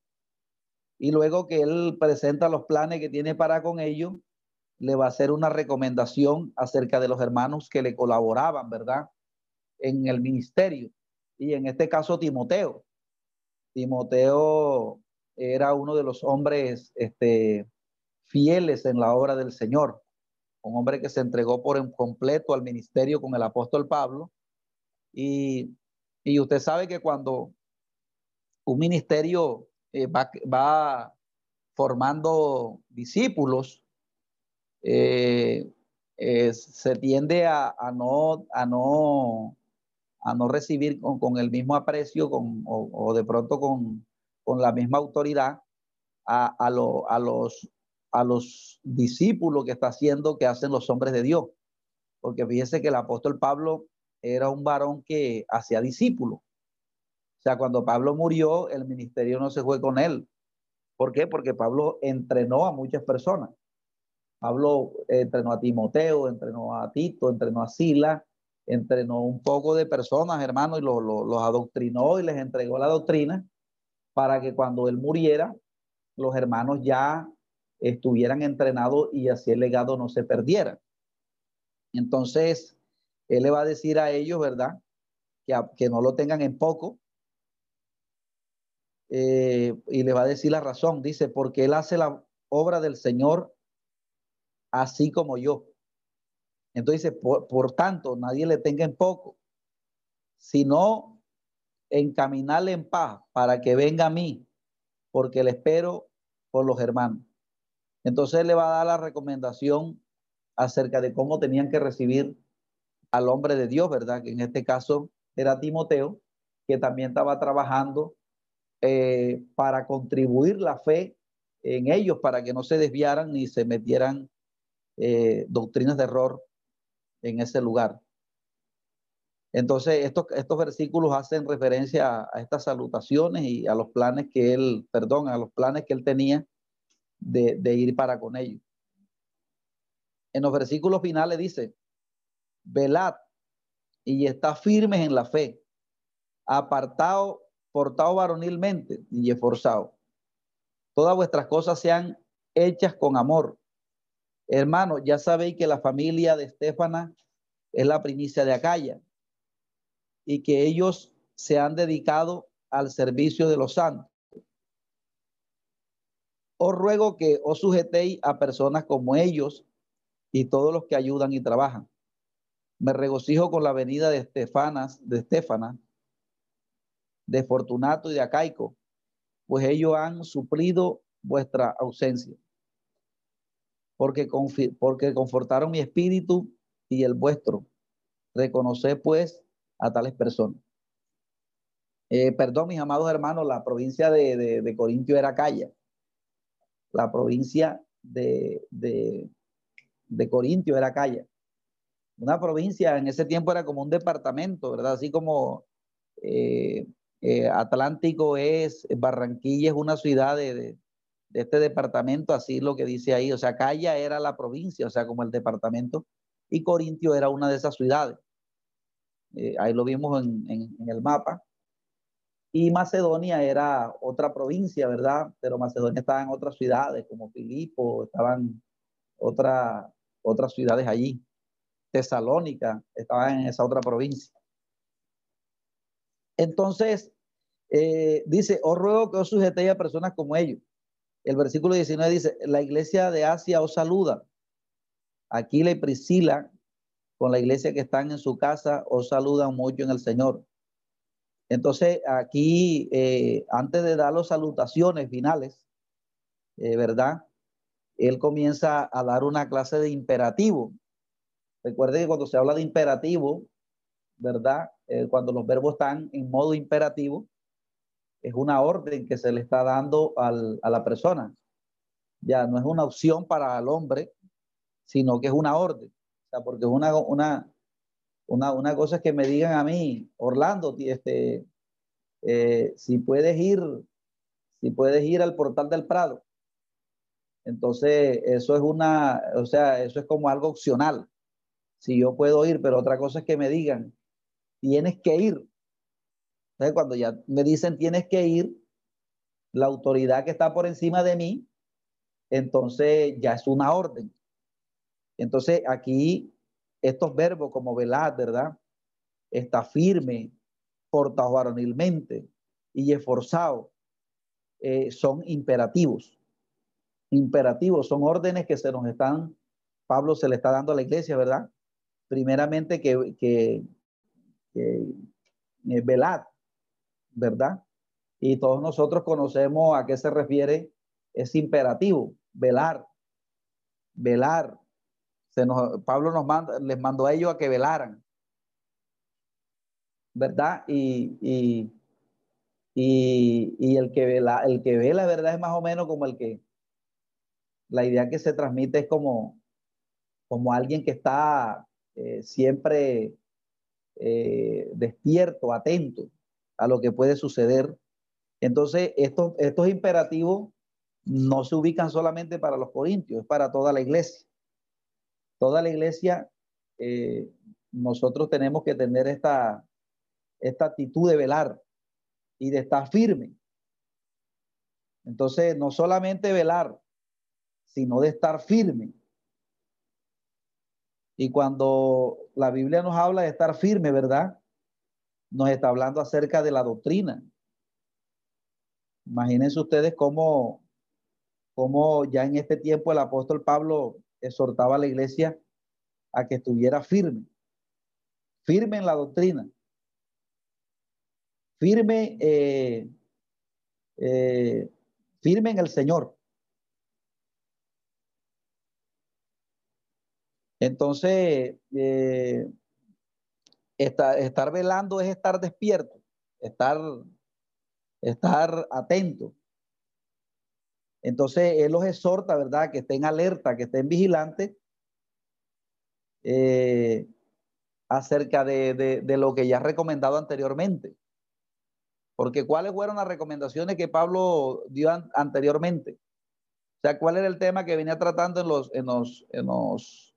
B: Y luego que él presenta los planes que tiene para con ellos, le va a hacer una recomendación acerca de los hermanos que le colaboraban, ¿verdad? En el ministerio. Y en este caso, Timoteo. Timoteo era uno de los hombres este, fieles en la obra del Señor, un hombre que se entregó por completo al ministerio con el apóstol Pablo. Y, usted sabe que cuando un ministerio eh, va, formando discípulos, eh, eh, se tiende a, no, recibir con, el mismo aprecio o, de pronto con, la misma autoridad a, los, a los discípulos que está haciendo, que hacen los hombres de Dios. Porque fíjese que el apóstol Pablo era un varón que hacía discípulos. Sea, cuando Pablo murió, el ministerio no se fue con él. ¿Por qué? Porque Pablo entrenó a muchas personas. Pablo entrenó a Timoteo, entrenó a Tito, entrenó a Sila, entrenó un poco de personas, hermanos, y los, los, adoctrinó y les entregó la doctrina para que cuando él muriera, los hermanos ya estuvieran entrenados y así el legado no se perdiera. Entonces, él le va a decir a ellos, ¿verdad? Que, que no lo tengan en poco. Eh, y le va a decir la razón. Dice, porque él hace la obra del Señor así como yo. Entonces, por, por tanto, nadie le tenga en poco, sino encaminarle en paz para que venga a mí, porque le espero por los hermanos. Entonces le va a dar la recomendación acerca de cómo tenían que recibir al hombre de Dios, ¿verdad? Que en este caso era Timoteo, que también estaba trabajando eh, para contribuir la fe en ellos, para que no se desviaran ni se metieran eh, doctrinas de error en ese lugar. Entonces, estos, estos versículos hacen referencia a, estas salutaciones y a los planes que él, perdón, a los planes que él tenía de, de ir para con ellos. En los versículos finales dice, velad y está firmes en la fe, apartado, portado varonilmente y esforzado. Todas vuestras cosas sean hechas con amor, Hermano, ya sabéis que la familia de Estefana es la primicia de Acaya y que ellos se han dedicado al servicio de los santos. Os ruego que os sujetéis a personas como ellos y todos los que ayudan y trabajan. Me regocijo con la venida de Estefanas, de Estefana, de Fortunato y de Acaico, pues ellos han suplido vuestra ausencia porque, porque confortaron mi espíritu y el vuestro. Reconoced pues a tales personas. Eh, perdón, mis amados hermanos, la provincia de, de, Corintio era Calla. La provincia de, de, de Corintio era Calla. Una provincia en ese tiempo era como un departamento, ¿verdad? Así como eh, eh, Atlántico es, Barranquilla es una ciudad de, este departamento, así lo que dice ahí, o sea, Calla era la provincia, o sea, como el departamento, y Corintio era una de esas ciudades. Eh, ahí lo vimos en, el mapa. Y Macedonia era otra provincia, ¿verdad? Pero Macedonia estaba en otras ciudades, como Filipo, estaban otra, otras ciudades allí. Tesalónica estaba en esa otra provincia. Entonces, eh, dice, os ruego que os sujetéis a personas como ellos. El versículo 19 dice, la iglesia de Asia os saluda. Aquila y Priscila, con la iglesia que están en su casa, os saludan mucho en el Señor. Entonces, aquí, eh, antes de dar las salutaciones finales, eh, ¿verdad? Él comienza a dar una clase de imperativo. Recuerde que cuando se habla de imperativo, ¿verdad? Cuando los verbos están en modo imperativo, es una orden que se le está dando a la persona. Ya no es una opción para el hombre, sino que es una orden. O sea, porque una, una, una, una cosa es que me digan a mí, Orlando, este, eh, si puedes ir, si puedes ir al portal del Prado. Entonces, eso es una, o sea, eso es como algo opcional. Si yo puedo ir, pero otra cosa es que me digan, tienes que ir. Entonces, cuando ya me dicen tienes que ir, la autoridad que está por encima de mí, entonces ya es una orden. Entonces, aquí estos verbos como velar, ¿verdad? Está firme, portado varonilmente y esforzado, eh, son imperativos. Imperativos, son órdenes que se nos están, Pablo se le está dando a la iglesia, ¿verdad? Primeramente que, que, eh, ¿verdad? Y todos nosotros conocemos a qué se refiere ese imperativo, velar, velar. Se nos, Pablo nos manda, les mandó a ellos a que velaran, ¿verdad? Y, y, y, el que vela, el que ve la verdad es más o menos como el que, la idea que se transmite es como, como alguien que está eh, siempre eh, despierto, atento a lo que puede suceder. Entonces, estos, estos imperativos no se ubican solamente para los corintios, es para toda la iglesia. Toda la iglesia, eh, nosotros tenemos que tener esta, esta actitud de velar y de estar firme. Entonces, no solamente velar, sino de estar firme. Y cuando la Biblia nos habla de estar firme, ¿verdad? Nos está hablando acerca de la doctrina. Imagínense ustedes cómo, cómo ya en este tiempo el apóstol Pablo exhortaba a la iglesia a que estuviera firme, firme en la doctrina, firme, eh, eh, firme en el Señor. Entonces, eh, estar, velando es estar despierto, estar, estar atento. Entonces, Él los exhorta, ¿verdad? Que estén alerta, que estén vigilantes eh, acerca de, lo que ya ha recomendado anteriormente. Porque ¿cuáles fueron las recomendaciones que Pablo dio anteriormente? O sea, ¿cuál era el tema que venía tratando en los, en los, en los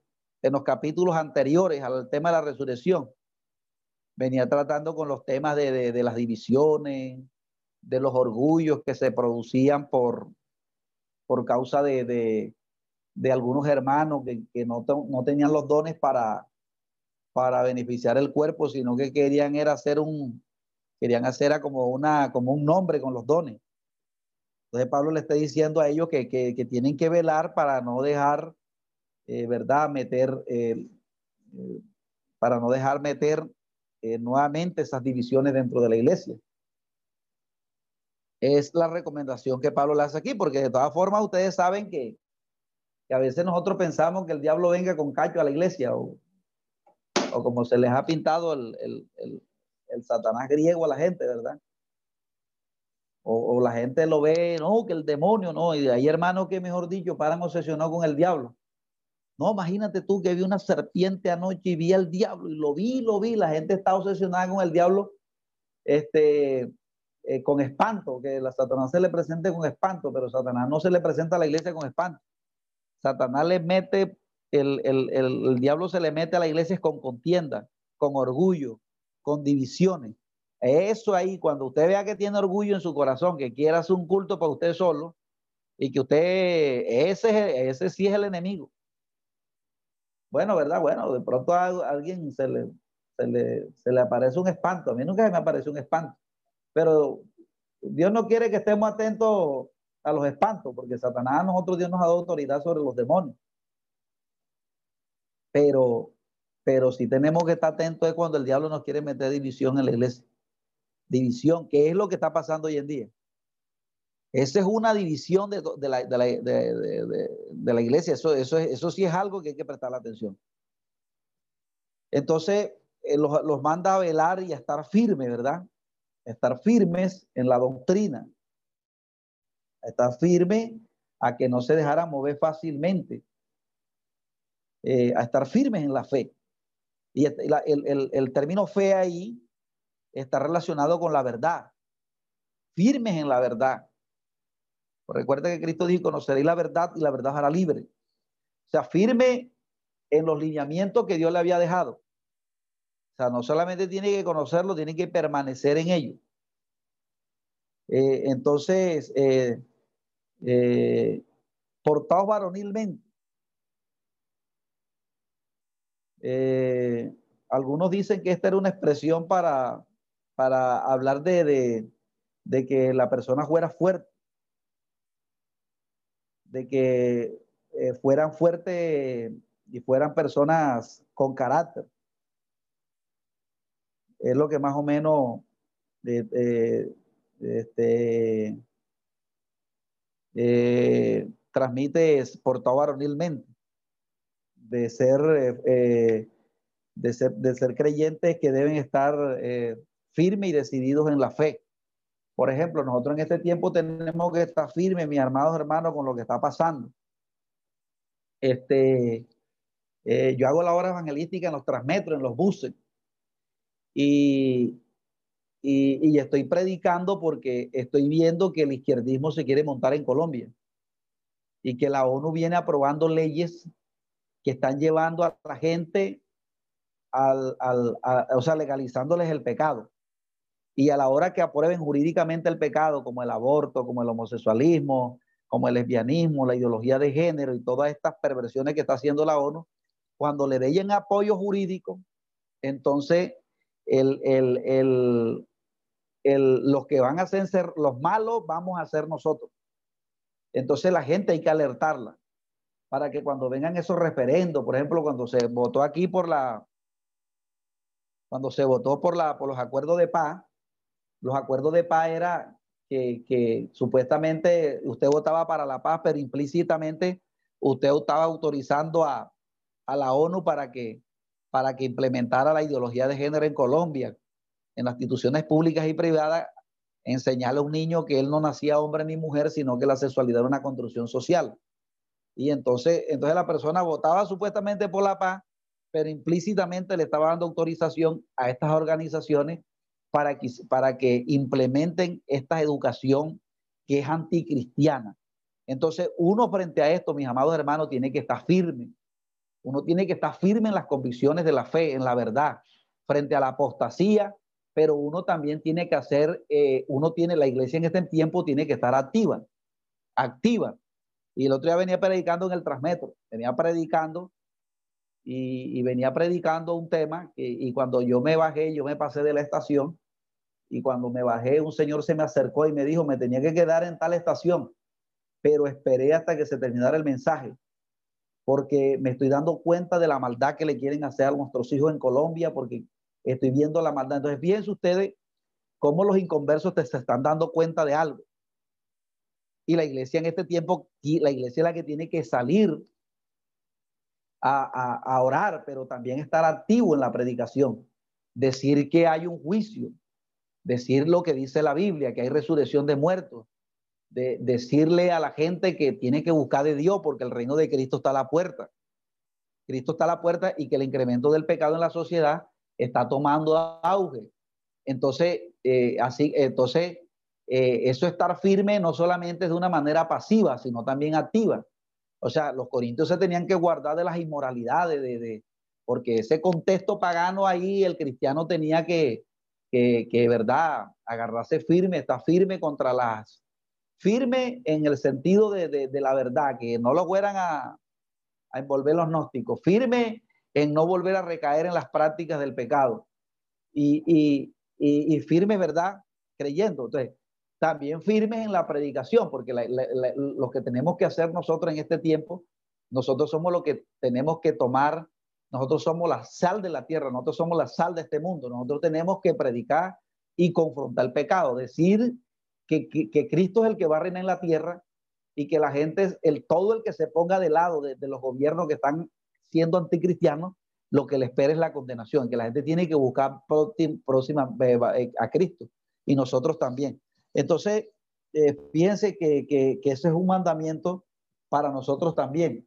B: en los capítulos anteriores al tema de la resurrección. Venía tratando con los temas de, las divisiones, de los orgullos que se producían por, por causa de, algunos hermanos que, no, no, tenían los dones para, para beneficiar el cuerpo, sino que querían era hacer un, querían hacer como, una, como un nombre con los dones. Entonces Pablo le está diciendo a ellos que, que tienen que velar para no dejar eh, ¿verdad? Meter, eh, eh, para no dejar meter nuevamente esas divisiones dentro de la iglesia. Es la recomendación que Pablo le hace aquí, porque de todas formas ustedes saben que, a veces nosotros pensamos que el diablo venga con cacho a la iglesia o, o como se les ha pintado el, el, el, satanás griego a la gente, ¿verdad? O, o, la gente lo ve, no, que el demonio, no, y hay hermanos que, mejor dicho, paran obsesionados con el diablo. No, imagínate tú que vi una serpiente anoche y vi al diablo y lo vi, lo vi. La gente está obsesionada con el diablo, este, eh, con espanto, que la Satanás se le presente con espanto, pero Satanás no se le presenta a la iglesia con espanto. Satanás le mete, el, el, el, diablo se le mete a la iglesia con contienda, con orgullo, con divisiones. Eso ahí, cuando usted vea que tiene orgullo en su corazón, que quiera hacer un culto para usted solo, y que usted, ese, ese sí es el enemigo. Bueno, ¿verdad? Bueno, de pronto a alguien se le, se se aparece un espanto. A mí nunca me aparece un espanto. Pero Dios no quiere que estemos atentos a los espantos, porque Satanás a nosotros Dios nos ha dado autoridad sobre los demonios. Pero, pero si tenemos que estar atentos es cuando el diablo nos quiere meter división en la iglesia. División, que es lo que está pasando hoy en día. Esa es una división de, la, de, la, de, la, iglesia. Eso, eso, eso sí es algo que hay que prestar atención. Entonces, eh, los, los, manda a velar y a estar firmes, ¿verdad? estar firmes en la doctrina, estar firme a que no se dejara mover fácilmente, eh, a estar firmes en la fe. Y el, término fe ahí está relacionado con la verdad, firmes en la verdad. Recuerda que Cristo dijo, conoceréis la verdad y la verdad hará libre. O sea, firme en los lineamientos que Dios le había dejado sea, no solamente tiene que conocerlo, tiene que permanecer en ello. Eh, entonces, eh, eh, portados varonilmente. algunos dicen que esta era una expresión para, para hablar de, de que la persona fuera fuerte, de que fueran fuertes y fueran personas con carácter es lo que más o menos este, eh, transmite portado varonilmente, de ser, eh, de ser, de ser creyentes que deben estar eh, firmes y decididos en la fe. Por ejemplo, nosotros en este tiempo tenemos que estar firmes, mis amados hermanos, con lo que está pasando. Este, yo hago la hora evangelística en los transmetros, en los buses. Y, y, estoy predicando porque estoy viendo que el izquierdismo se quiere montar en Colombia y que la ONU viene aprobando leyes que están llevando a la gente al, al o sea, legalizándoles el pecado. Y a la hora que aprueben jurídicamente el pecado, como el aborto, como el homosexualismo, como el lesbianismo, la ideología de género y todas estas perversiones que está haciendo la ONU, cuando le den apoyo jurídico, entonces los que van a ser los malos vamos a ser nosotros. Entonces la gente hay que alertarla para que cuando vengan esos referendos, por ejemplo, cuando se votó aquí por la, cuando se votó por, la, por los acuerdos de paz, los acuerdos de paz era que, supuestamente usted votaba para la paz, pero implícitamente usted estaba autorizando a, a la ONU para que para que implementara la ideología de género en Colombia, en las instituciones públicas y privadas, enseñarle a un niño que él no nacía hombre ni mujer, sino que la sexualidad era una construcción social. Y entonces, entonces la persona votaba supuestamente por la paz, pero implícitamente le estaba dando autorización a estas organizaciones para que, para que implementen esta educación que es anticristiana. Entonces, uno frente a esto, mis amados hermanos, tiene que estar firme, uno tiene que estar firme en las convicciones de la fe, en la verdad, frente a la apostasía, pero uno también tiene que hacer, eh, uno tiene, la iglesia en este tiempo tiene que estar activa, activa. Y el otro día venía predicando en el Transmetro, venía predicando y, venía predicando un tema y cuando yo me bajé, yo me pasé de la estación y cuando me bajé, un señor se me acercó y me dijo, me tenía que quedar en tal estación, pero esperé hasta que se terminara el mensaje porque me estoy dando cuenta de la maldad que le quieren hacer a nuestros hijos en Colombia, porque estoy viendo la maldad. Entonces, fíjense ustedes cómo los inconversos se están dando cuenta de algo. Y la iglesia en este tiempo, la iglesia es la que tiene que salir a, a orar, pero también estar activo en la predicación. Decir que hay un juicio, decir lo que dice la Biblia, que hay resurrección de muertos, de decirle a la gente que tiene que buscar de Dios porque el reino de Cristo está a la puerta. Cristo está a la puerta y que el incremento del pecado en la sociedad está tomando auge. Entonces, eh, así, entonces, eh, eso estar firme no solamente es de una manera pasiva, sino también activa. O sea, los corintios se tenían que guardar de las inmoralidades, de, de porque ese contexto pagano ahí, el cristiano tenía que, que, que verdad, agarrarse firme, está firme contra las, firme en el sentido de, de, la verdad, que no lo fueran a, a envolver los gnósticos, firme en no volver a recaer en las prácticas del pecado y, y, y, firme, ¿verdad? Creyendo. Entonces, también firmes en la predicación, porque lo que tenemos que hacer nosotros en este tiempo, nosotros somos lo que tenemos que tomar, nosotros somos la sal de la tierra, nosotros somos la sal de este mundo, nosotros tenemos que predicar y confrontar el pecado, decir que, que, Cristo es el que va a reinar en la tierra y que la gente, el, todo el que se ponga de lado de, los gobiernos que están siendo anticristianos, lo que le espera es la condenación, que la gente tiene que buscar próxima eh, a Cristo y nosotros también. Entonces, eh, fíjense que, que, ese es un mandamiento para nosotros también.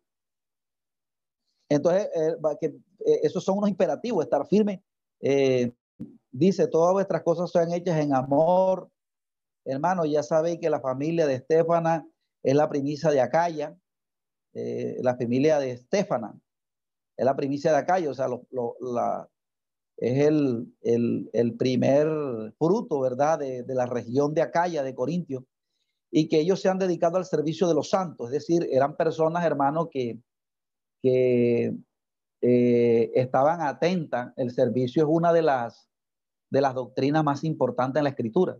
B: Entonces, eh, eh, esos son unos imperativos, estar firme. dice, todas vuestras cosas son hechas en amor. Hermano, ya sabéis que la familia de Estefana es la primicia de Acaya, la familia de Estefana es la primicia de Acaya, o sea, es el, primer fruto, ¿verdad?, de, la región de Acaya, de Corintio, y que ellos se han dedicado al servicio de los santos, es decir, eran personas, hermanos, que, que eh, estaban atentas. El servicio es una de las, de las doctrinas más importantes en la escritura.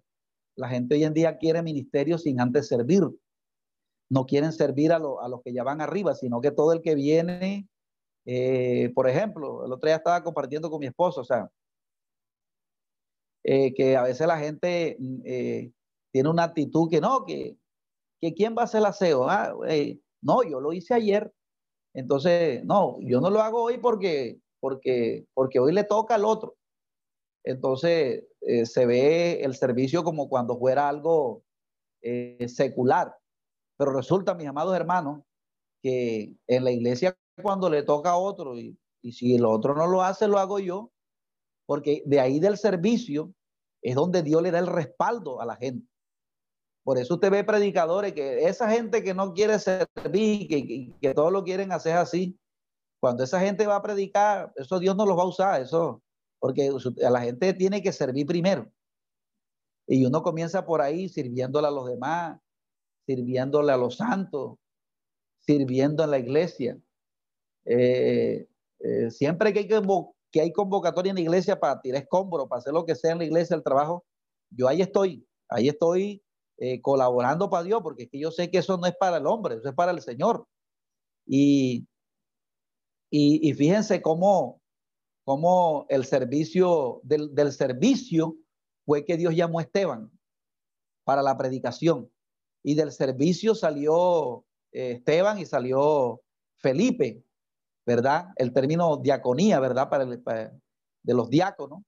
B: La gente hoy en día quiere ministerio sin antes servir. No quieren servir a, a los que ya van arriba, sino que todo el que viene eh, por ejemplo, el otro día estaba compartiendo con mi esposo, o sea, eh, que a veces la gente tiene una actitud que no, que, que quién va a hacer el aseo. Ah, no, yo lo hice ayer. Entonces, no, yo no lo hago hoy porque, porque, porque hoy le toca al otro. Entonces, se ve el servicio como cuando fuera algo secular. Pero resulta, mis amados hermanos, que en la iglesia cuando le toca a otro y, si el otro no lo hace, lo hago yo, porque de ahí del servicio es donde Dios le da el respaldo a la gente. Por eso usted ve predicadores que esa gente que no quiere servir, que, que, todo lo quieren hacer así, cuando esa gente va a predicar, eso Dios no los va a usar, eso, porque a la gente tiene que servir primero. Y uno comienza por ahí sirviéndole a los demás, sirviéndole a los santos, sirviendo en la iglesia. Eh, eh, siempre que hay, que hay convocatoria en la iglesia para tirar escombros, para hacer lo que sea en la iglesia, el trabajo, yo ahí estoy, ahí estoy eh, colaborando para Dios, porque es que yo sé que eso no es para el hombre, eso es para el Señor. Y, y, fíjense cómo, cómo el servicio del, del servicio fue que Dios llamó a Esteban para la predicación. Y del servicio salió Esteban y salió Felipe. ¿verdad? El término diaconía, ¿verdad? Para, de los diáconos,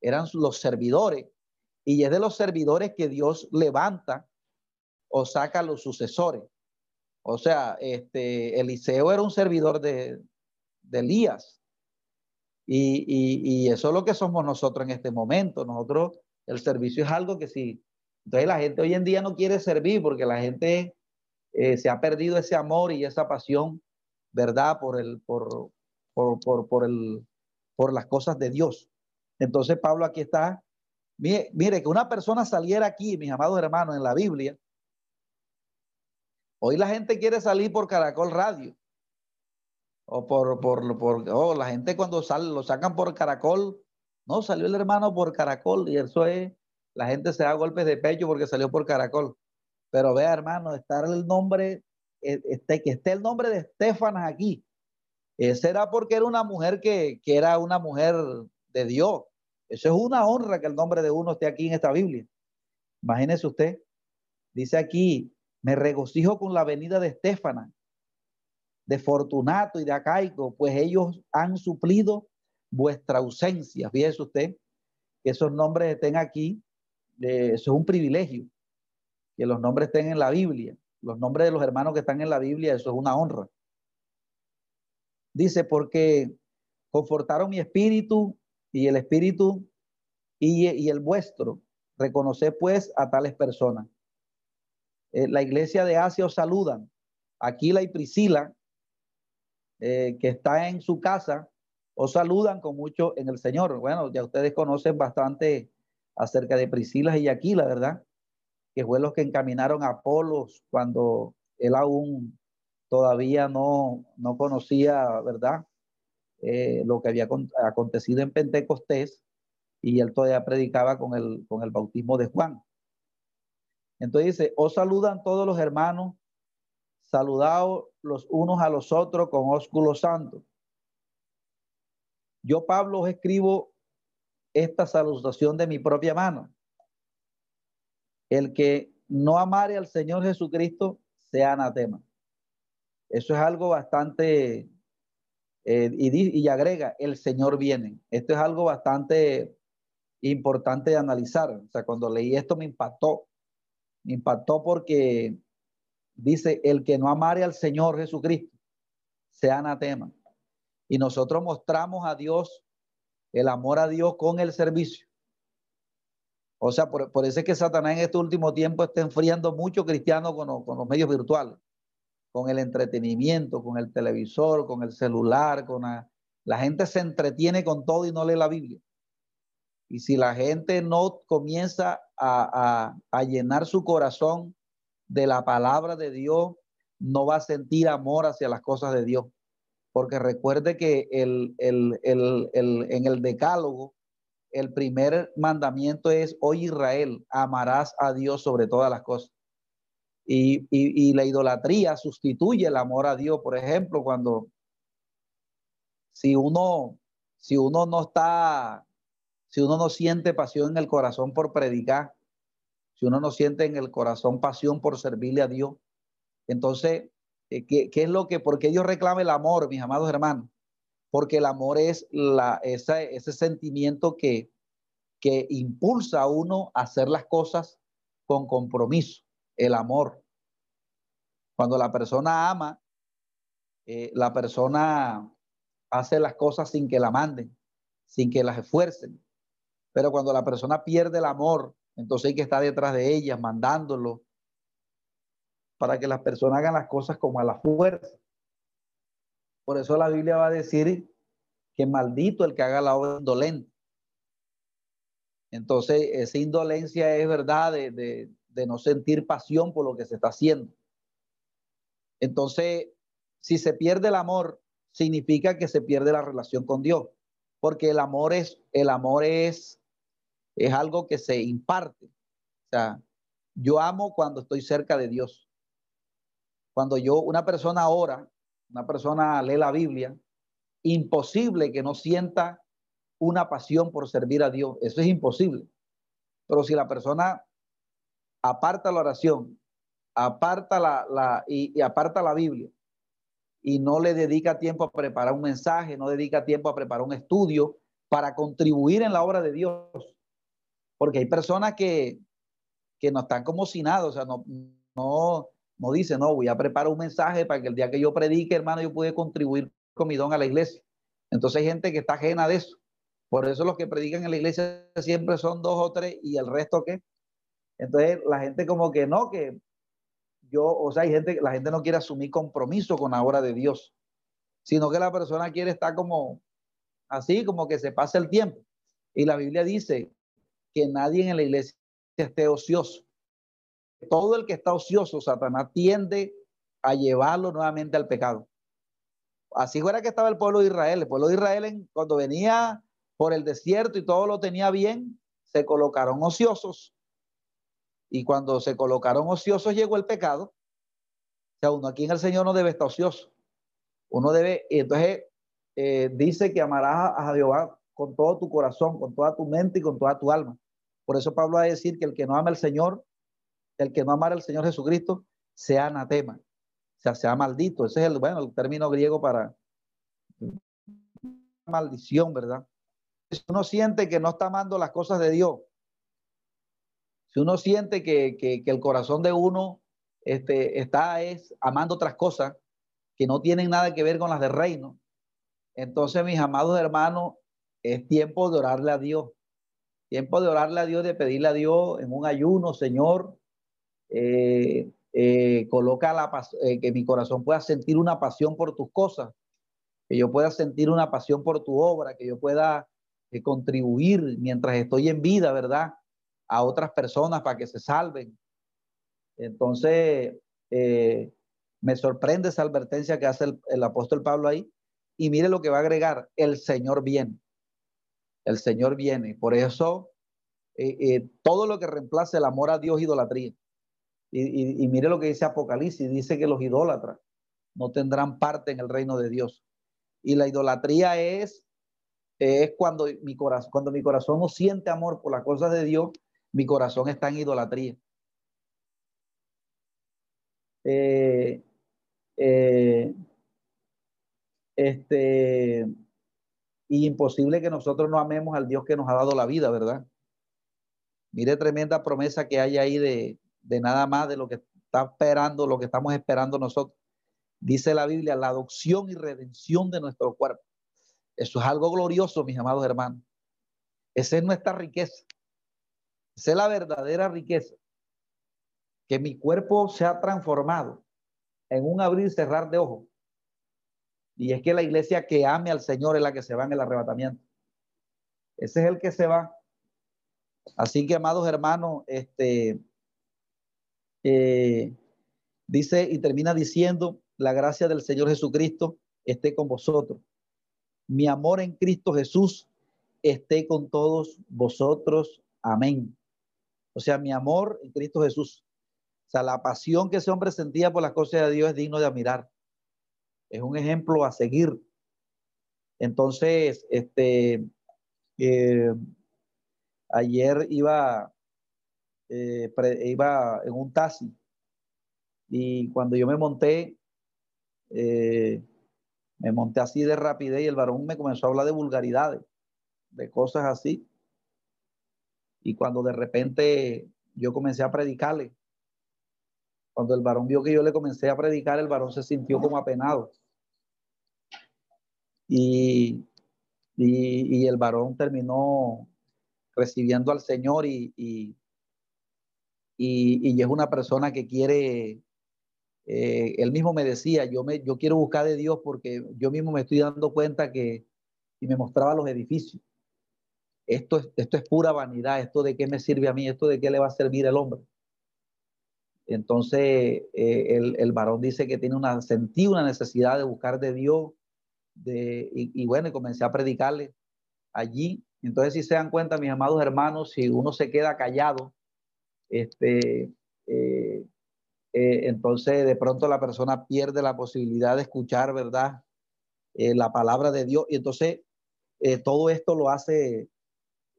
B: eran los servidores. Y es de los servidores que Dios levanta o saca a los sucesores. O sea, este, Eliseo era un servidor de, de Elías. Y, y, eso es lo que somos nosotros en este momento. Nosotros, el servicio es algo que sí. Entonces la gente hoy en día no quiere servir porque la gente eh, se ha perdido ese amor y esa pasión ¿verdad? Por, el, por, por, por, por, el, por las cosas de Dios. Entonces Pablo aquí está. Mire, que una persona saliera aquí, mis amados hermanos, en la Biblia. Hoy la gente quiere salir por Caracol Radio. O por, por, por oh, la gente cuando sale, lo sacan por Caracol. No, salió el hermano por Caracol y eso es, la gente se da golpes de pecho porque salió por Caracol. Pero vea, hermano, estar el nombre eh, este, que esté el nombre de Estefanas aquí, eh, será porque era una mujer que, que, era una mujer de Dios. Eso es una honra que el nombre de uno esté aquí en esta Biblia. Imagínese usted, dice aquí, me regocijo con la venida de Estefanas, de Fortunato y de Acaico, pues ellos han suplido vuestra ausencia. Fíjese usted que esos nombres estén aquí, eh, eso es un privilegio, que los nombres estén en la Biblia los nombres de los hermanos que están en la Biblia, eso es una honra. Dice, porque confortaron mi espíritu y el espíritu y, el vuestro. Reconoce pues a tales personas. Eh, la iglesia de Asia os saludan. Aquila y Priscila, eh, que está en su casa, os saludan con mucho en el Señor. Bueno, ya ustedes conocen bastante acerca de Priscila y Aquila, ¿verdad? Que fue los que encaminaron a Apolos cuando él aún todavía no, no conocía, ¿verdad? Eh, lo que había acontecido en Pentecostés y él todavía predicaba con el, con el bautismo de Juan. Entonces dice, os saludan todos los hermanos, saludados los unos a los otros con ósculo santo. Yo, Pablo, os escribo esta salutación de mi propia mano. El que no amare al Señor Jesucristo sea anatema. Eso es algo bastante, eh, y, y, agrega, el Señor viene. Esto es algo bastante importante de analizar. O sea, cuando leí esto me impactó. Me impactó porque dice, el que no amare al Señor Jesucristo sea anatema. Y nosotros mostramos a Dios el amor a Dios con el servicio. O sea, por, eso es que Satanás en este último tiempo está enfriando mucho cristianos con, con los medios virtuales, con el entretenimiento, con el televisor, con el celular, con la, gente se entretiene con todo y no lee la Biblia. Y si la gente no comienza a, llenar su corazón de la palabra de Dios, no va a sentir amor hacia las cosas de Dios. Porque recuerde que en el decálogo, el primer mandamiento es, hoy Israel, amarás a Dios sobre todas las cosas. Y, y, la idolatría sustituye el amor a Dios. Por ejemplo, cuando si uno, si uno no está si uno no siente pasión en el corazón por predicar, si uno no siente en el corazón pasión por servirle a Dios, entonces, eh, ¿qué, es lo que, por qué Dios reclama el amor, mis amados hermanos? Porque el amor es la, ese sentimiento que, que impulsa a uno a hacer las cosas con compromiso, el amor. Cuando la persona ama, eh, la persona hace las cosas sin que la manden, sin que las esfuercen. Pero cuando la persona pierde el amor, entonces hay que estar detrás de ellas, mandándolo, para que las personas hagan las cosas como a la fuerza. Por eso la Biblia va a decir que maldito el que haga la obra indolente. Entonces, esa indolencia es verdad de, de no sentir pasión por lo que se está haciendo. Entonces, si se pierde el amor, significa que se pierde la relación con Dios, porque el amor es, el amor es es algo que se imparte. O sea, yo amo cuando estoy cerca de Dios. Cuando yo, una persona ora, una persona lee la Biblia, imposible que no sienta una pasión por servir a Dios. Eso es imposible. Pero si la persona aparta la oración, aparta la, la y, aparta la Biblia y no le dedica tiempo a preparar un mensaje, no dedica tiempo a preparar un estudio para contribuir en la obra de Dios, porque hay personas que, que no están como si nada, o sea, no, no, no dicen, no, voy a preparar un mensaje para que el día que yo predique, hermano, yo pueda contribuir con mi don a la iglesia. Entonces hay gente que está ajena de eso. Por eso los que predican en la iglesia siempre son dos o tres y el resto qué. Entonces la gente como que no, que yo, o sea, hay gente, la gente no quiere asumir compromiso con la obra de Dios, sino que la persona quiere estar como así, como que se pase el tiempo. Y la Biblia dice, que nadie en la iglesia esté ocioso. Todo el que está ocioso, Satanás tiende a llevarlo nuevamente al pecado. Así fuera que estaba el pueblo de Israel. El pueblo de Israel, cuando venía por el desierto y todo lo tenía bien, se colocaron ociosos. Y cuando se colocaron ociosos, llegó el pecado. O sea, uno aquí en el Señor no debe estar ocioso. Uno debe, y entonces eh, dice que amarás a Jehová con todo tu corazón, con toda tu mente y con toda tu alma. Por eso Pablo va a decir que el que no ama al Señor, el que no amara al Señor Jesucristo, sea anatema, o sea, sea maldito. Ese es el, bueno, el término griego para maldición, ¿verdad? Uno siente que no está amando las cosas de Dios, si uno siente que, el corazón de uno este, está es amando otras cosas que no tienen nada que ver con las del reino, entonces, mis amados hermanos, es tiempo de orarle a Dios. Tiempo de orarle a Dios, de pedirle a Dios en un ayuno, Señor, eh, eh, coloca la eh, que mi corazón pueda sentir una pasión por tus cosas, que yo pueda sentir una pasión por tu obra, que yo pueda contribuir mientras estoy en vida, ¿verdad? A otras personas para que se salven. Entonces, eh, me sorprende esa advertencia que hace el, apóstol Pablo ahí. Y mire lo que va a agregar, el Señor viene. El Señor viene. Por eso, eh, eh, todo lo que reemplace el amor a Dios, idolatría. Y, mire lo que dice Apocalipsis, dice que los idólatras no tendrán parte en el reino de Dios. Y la idolatría es, es cuando, mi corazón, cuando mi corazón no siente amor por las cosas de Dios, mi corazón está en idolatría. Eh, eh, este, y imposible que nosotros no amemos al Dios que nos ha dado la vida, ¿verdad? Mire tremenda promesa que hay ahí de, de nada más de lo que está esperando, lo que estamos esperando nosotros. Dice la Biblia, la adopción y redención de nuestro cuerpo. Eso es algo glorioso, mis amados hermanos. Esa es nuestra riqueza. Es la verdadera riqueza. Que mi cuerpo se ha transformado en un abrir y cerrar de ojos. Y es que la iglesia que ame al Señor es la que se va en el arrebatamiento. Ese es el que se va. Así que, amados hermanos, este eh, dice y termina diciendo, la gracia del Señor Jesucristo esté con vosotros. Mi amor en Cristo Jesús esté con todos vosotros. Amén. O sea, mi amor en Cristo Jesús. O sea, la pasión que ese hombre sentía por las cosas de Dios es digno de admirar. Es un ejemplo a seguir. Entonces, este, eh, ayer iba, eh, iba en un taxi y cuando yo me monté, eh, me monté así de rapidez y el varón me comenzó a hablar de vulgaridades, de cosas así. Y cuando de repente yo comencé a predicarle, cuando el varón vio que yo le comencé a predicar, el varón se sintió como apenado. Y, y, el varón terminó recibiendo al Señor y, y, y, es una persona que quiere, eh, él mismo me decía, yo, me, yo quiero buscar de Dios porque yo mismo me estoy dando cuenta que, y me mostraba los edificios esto es, esto es pura vanidad, esto de qué me sirve a mí, esto de qué le va a servir el hombre. Entonces, eh, el, varón dice que tiene una, sentí una necesidad de buscar de Dios, de, y, bueno, y comencé a predicarle allí. Entonces, si se dan cuenta, mis amados hermanos, si uno se queda callado, este, eh, eh, entonces de pronto la persona pierde la posibilidad de escuchar, ¿verdad? la palabra de Dios. Y entonces todo esto lo hace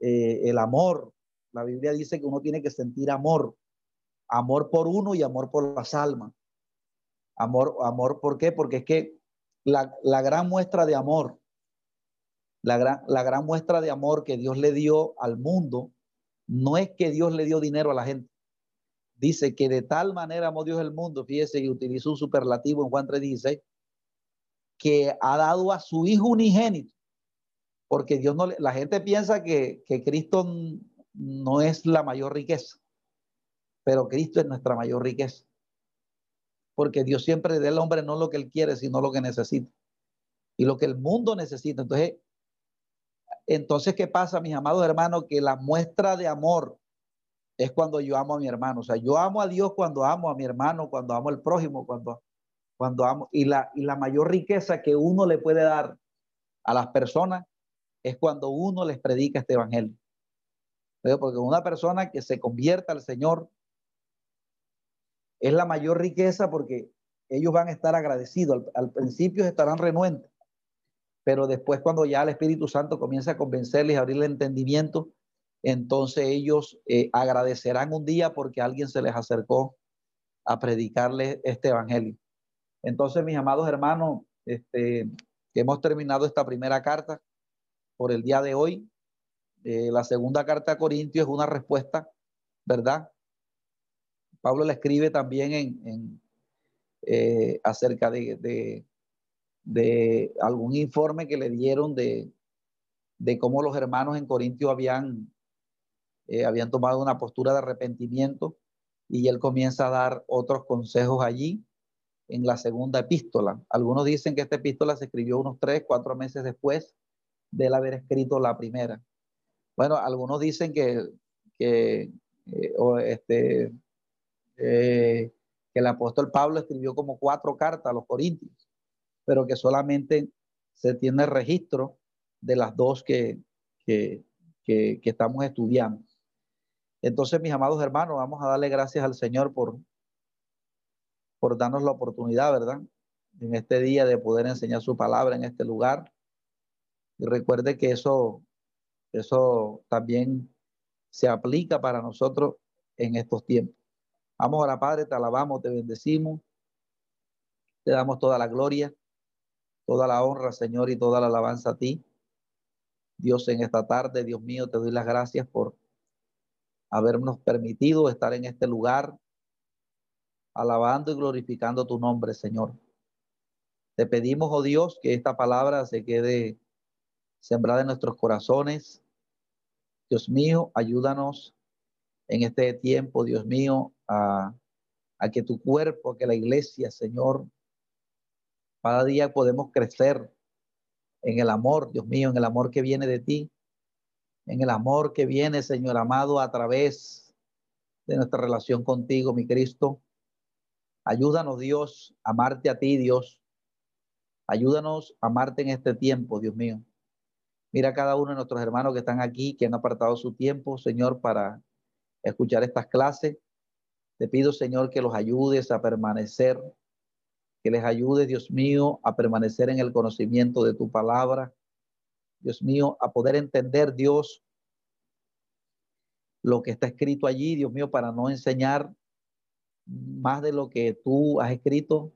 B: eh, el amor. La Biblia dice que uno tiene que sentir amor, amor por uno y amor por las almas. Amor, amor, ¿por qué? Porque es que la, gran muestra de amor, la gran, la gran muestra de amor que Dios le dio al mundo, no es que Dios le dio dinero a la gente. Dice que de tal manera amó Dios el mundo, fíjese y utilizó un superlativo en Juan 3:16, que ha dado a su Hijo unigénito porque Dios no, la gente piensa que, Cristo no es la mayor riqueza, pero Cristo es nuestra mayor riqueza. Porque Dios siempre da al hombre no lo que él quiere, sino lo que necesita. Y lo que el mundo necesita. Entonces, entonces ¿qué pasa, mis amados hermanos? Que la muestra de amor es cuando yo amo a mi hermano. O sea, yo amo a Dios cuando amo a mi hermano, cuando amo al prójimo, cuando, cuando amo. Y la, y la mayor riqueza que uno le puede dar a las personas es cuando uno les predica este evangelio. Porque una persona que se convierta al Señor es la mayor riqueza porque ellos van a estar agradecidos. Al, principio estarán renuentes, pero después cuando ya el Espíritu Santo comienza a convencerles, a abrirle entendimiento, entonces ellos eh, agradecerán un día porque alguien se les acercó a predicarles este evangelio. Entonces, mis amados hermanos, este, hemos terminado esta primera carta por el día de hoy. Eh, la segunda carta a Corintios es una respuesta, ¿verdad? Pablo le escribe también en, eh, acerca de, algún informe que le dieron de, cómo los hermanos en Corintios habían, eh, habían tomado una postura de arrepentimiento y él comienza a dar otros consejos allí en la segunda epístola. Algunos dicen que esta epístola se escribió unos tres, cuatro meses después de él haber escrito la primera. Bueno, algunos dicen que, que, eh, o este, eh, que el apóstol Pablo escribió como cuatro cartas a los corintios, pero que solamente se tiene registro de las dos que, que, que, que estamos estudiando. Entonces, mis amados hermanos, vamos a darle gracias al Señor por, por darnos la oportunidad, ¿verdad? En este día de poder enseñar su palabra en este lugar. Y recuerde que eso, eso también se aplica para nosotros en estos tiempos. Vamos ahora, Padre, te alabamos, te bendecimos, te damos toda la gloria, toda la honra, Señor, y toda la alabanza a ti. Dios, en esta tarde, Dios mío, te doy las gracias por habernos permitido estar en este lugar, alabando y glorificando tu nombre, Señor. Te pedimos, oh Dios, que esta palabra se quede sembrada en nuestros corazones. Dios mío, ayúdanos en este tiempo, Dios mío, a, a que tu cuerpo, que la iglesia, Señor, cada día podemos crecer en el amor, Dios mío, en el amor que viene de ti, en el amor que viene, Señor amado, a través de nuestra relación contigo, mi Cristo. Ayúdanos, Dios, a amarte a ti, Dios. Ayúdanos a amarte en este tiempo, Dios mío. Mira a cada uno de nuestros hermanos que están aquí, que han apartado su tiempo, Señor, para escuchar estas clases. Te pido, Señor, que los ayudes a permanecer que les ayude, Dios mío, a permanecer en el conocimiento de tu palabra. Dios mío, a poder entender, Dios, lo que está escrito allí, Dios mío, para no enseñar más de lo que tú has escrito,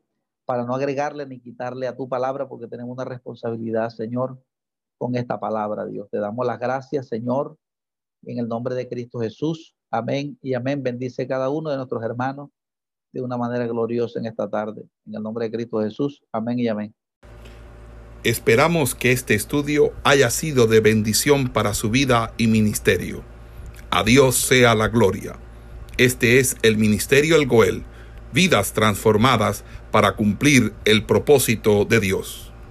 B: para no agregarle ni quitarle a tu palabra, porque tenemos una responsabilidad, Señor, con esta palabra, Dios. Te damos las gracias, Señor, en el nombre de Cristo Jesús. Amén y amén. Bendice cada uno de nuestros hermanos de una manera gloriosa en esta tarde. En el nombre de Cristo Jesús. Amén y amén.
A: Esperamos que este estudio haya sido de bendición para su vida y ministerio. A Dios sea la gloria. Este es el Ministerio El Goel, vidas transformadas para cumplir el propósito de Dios.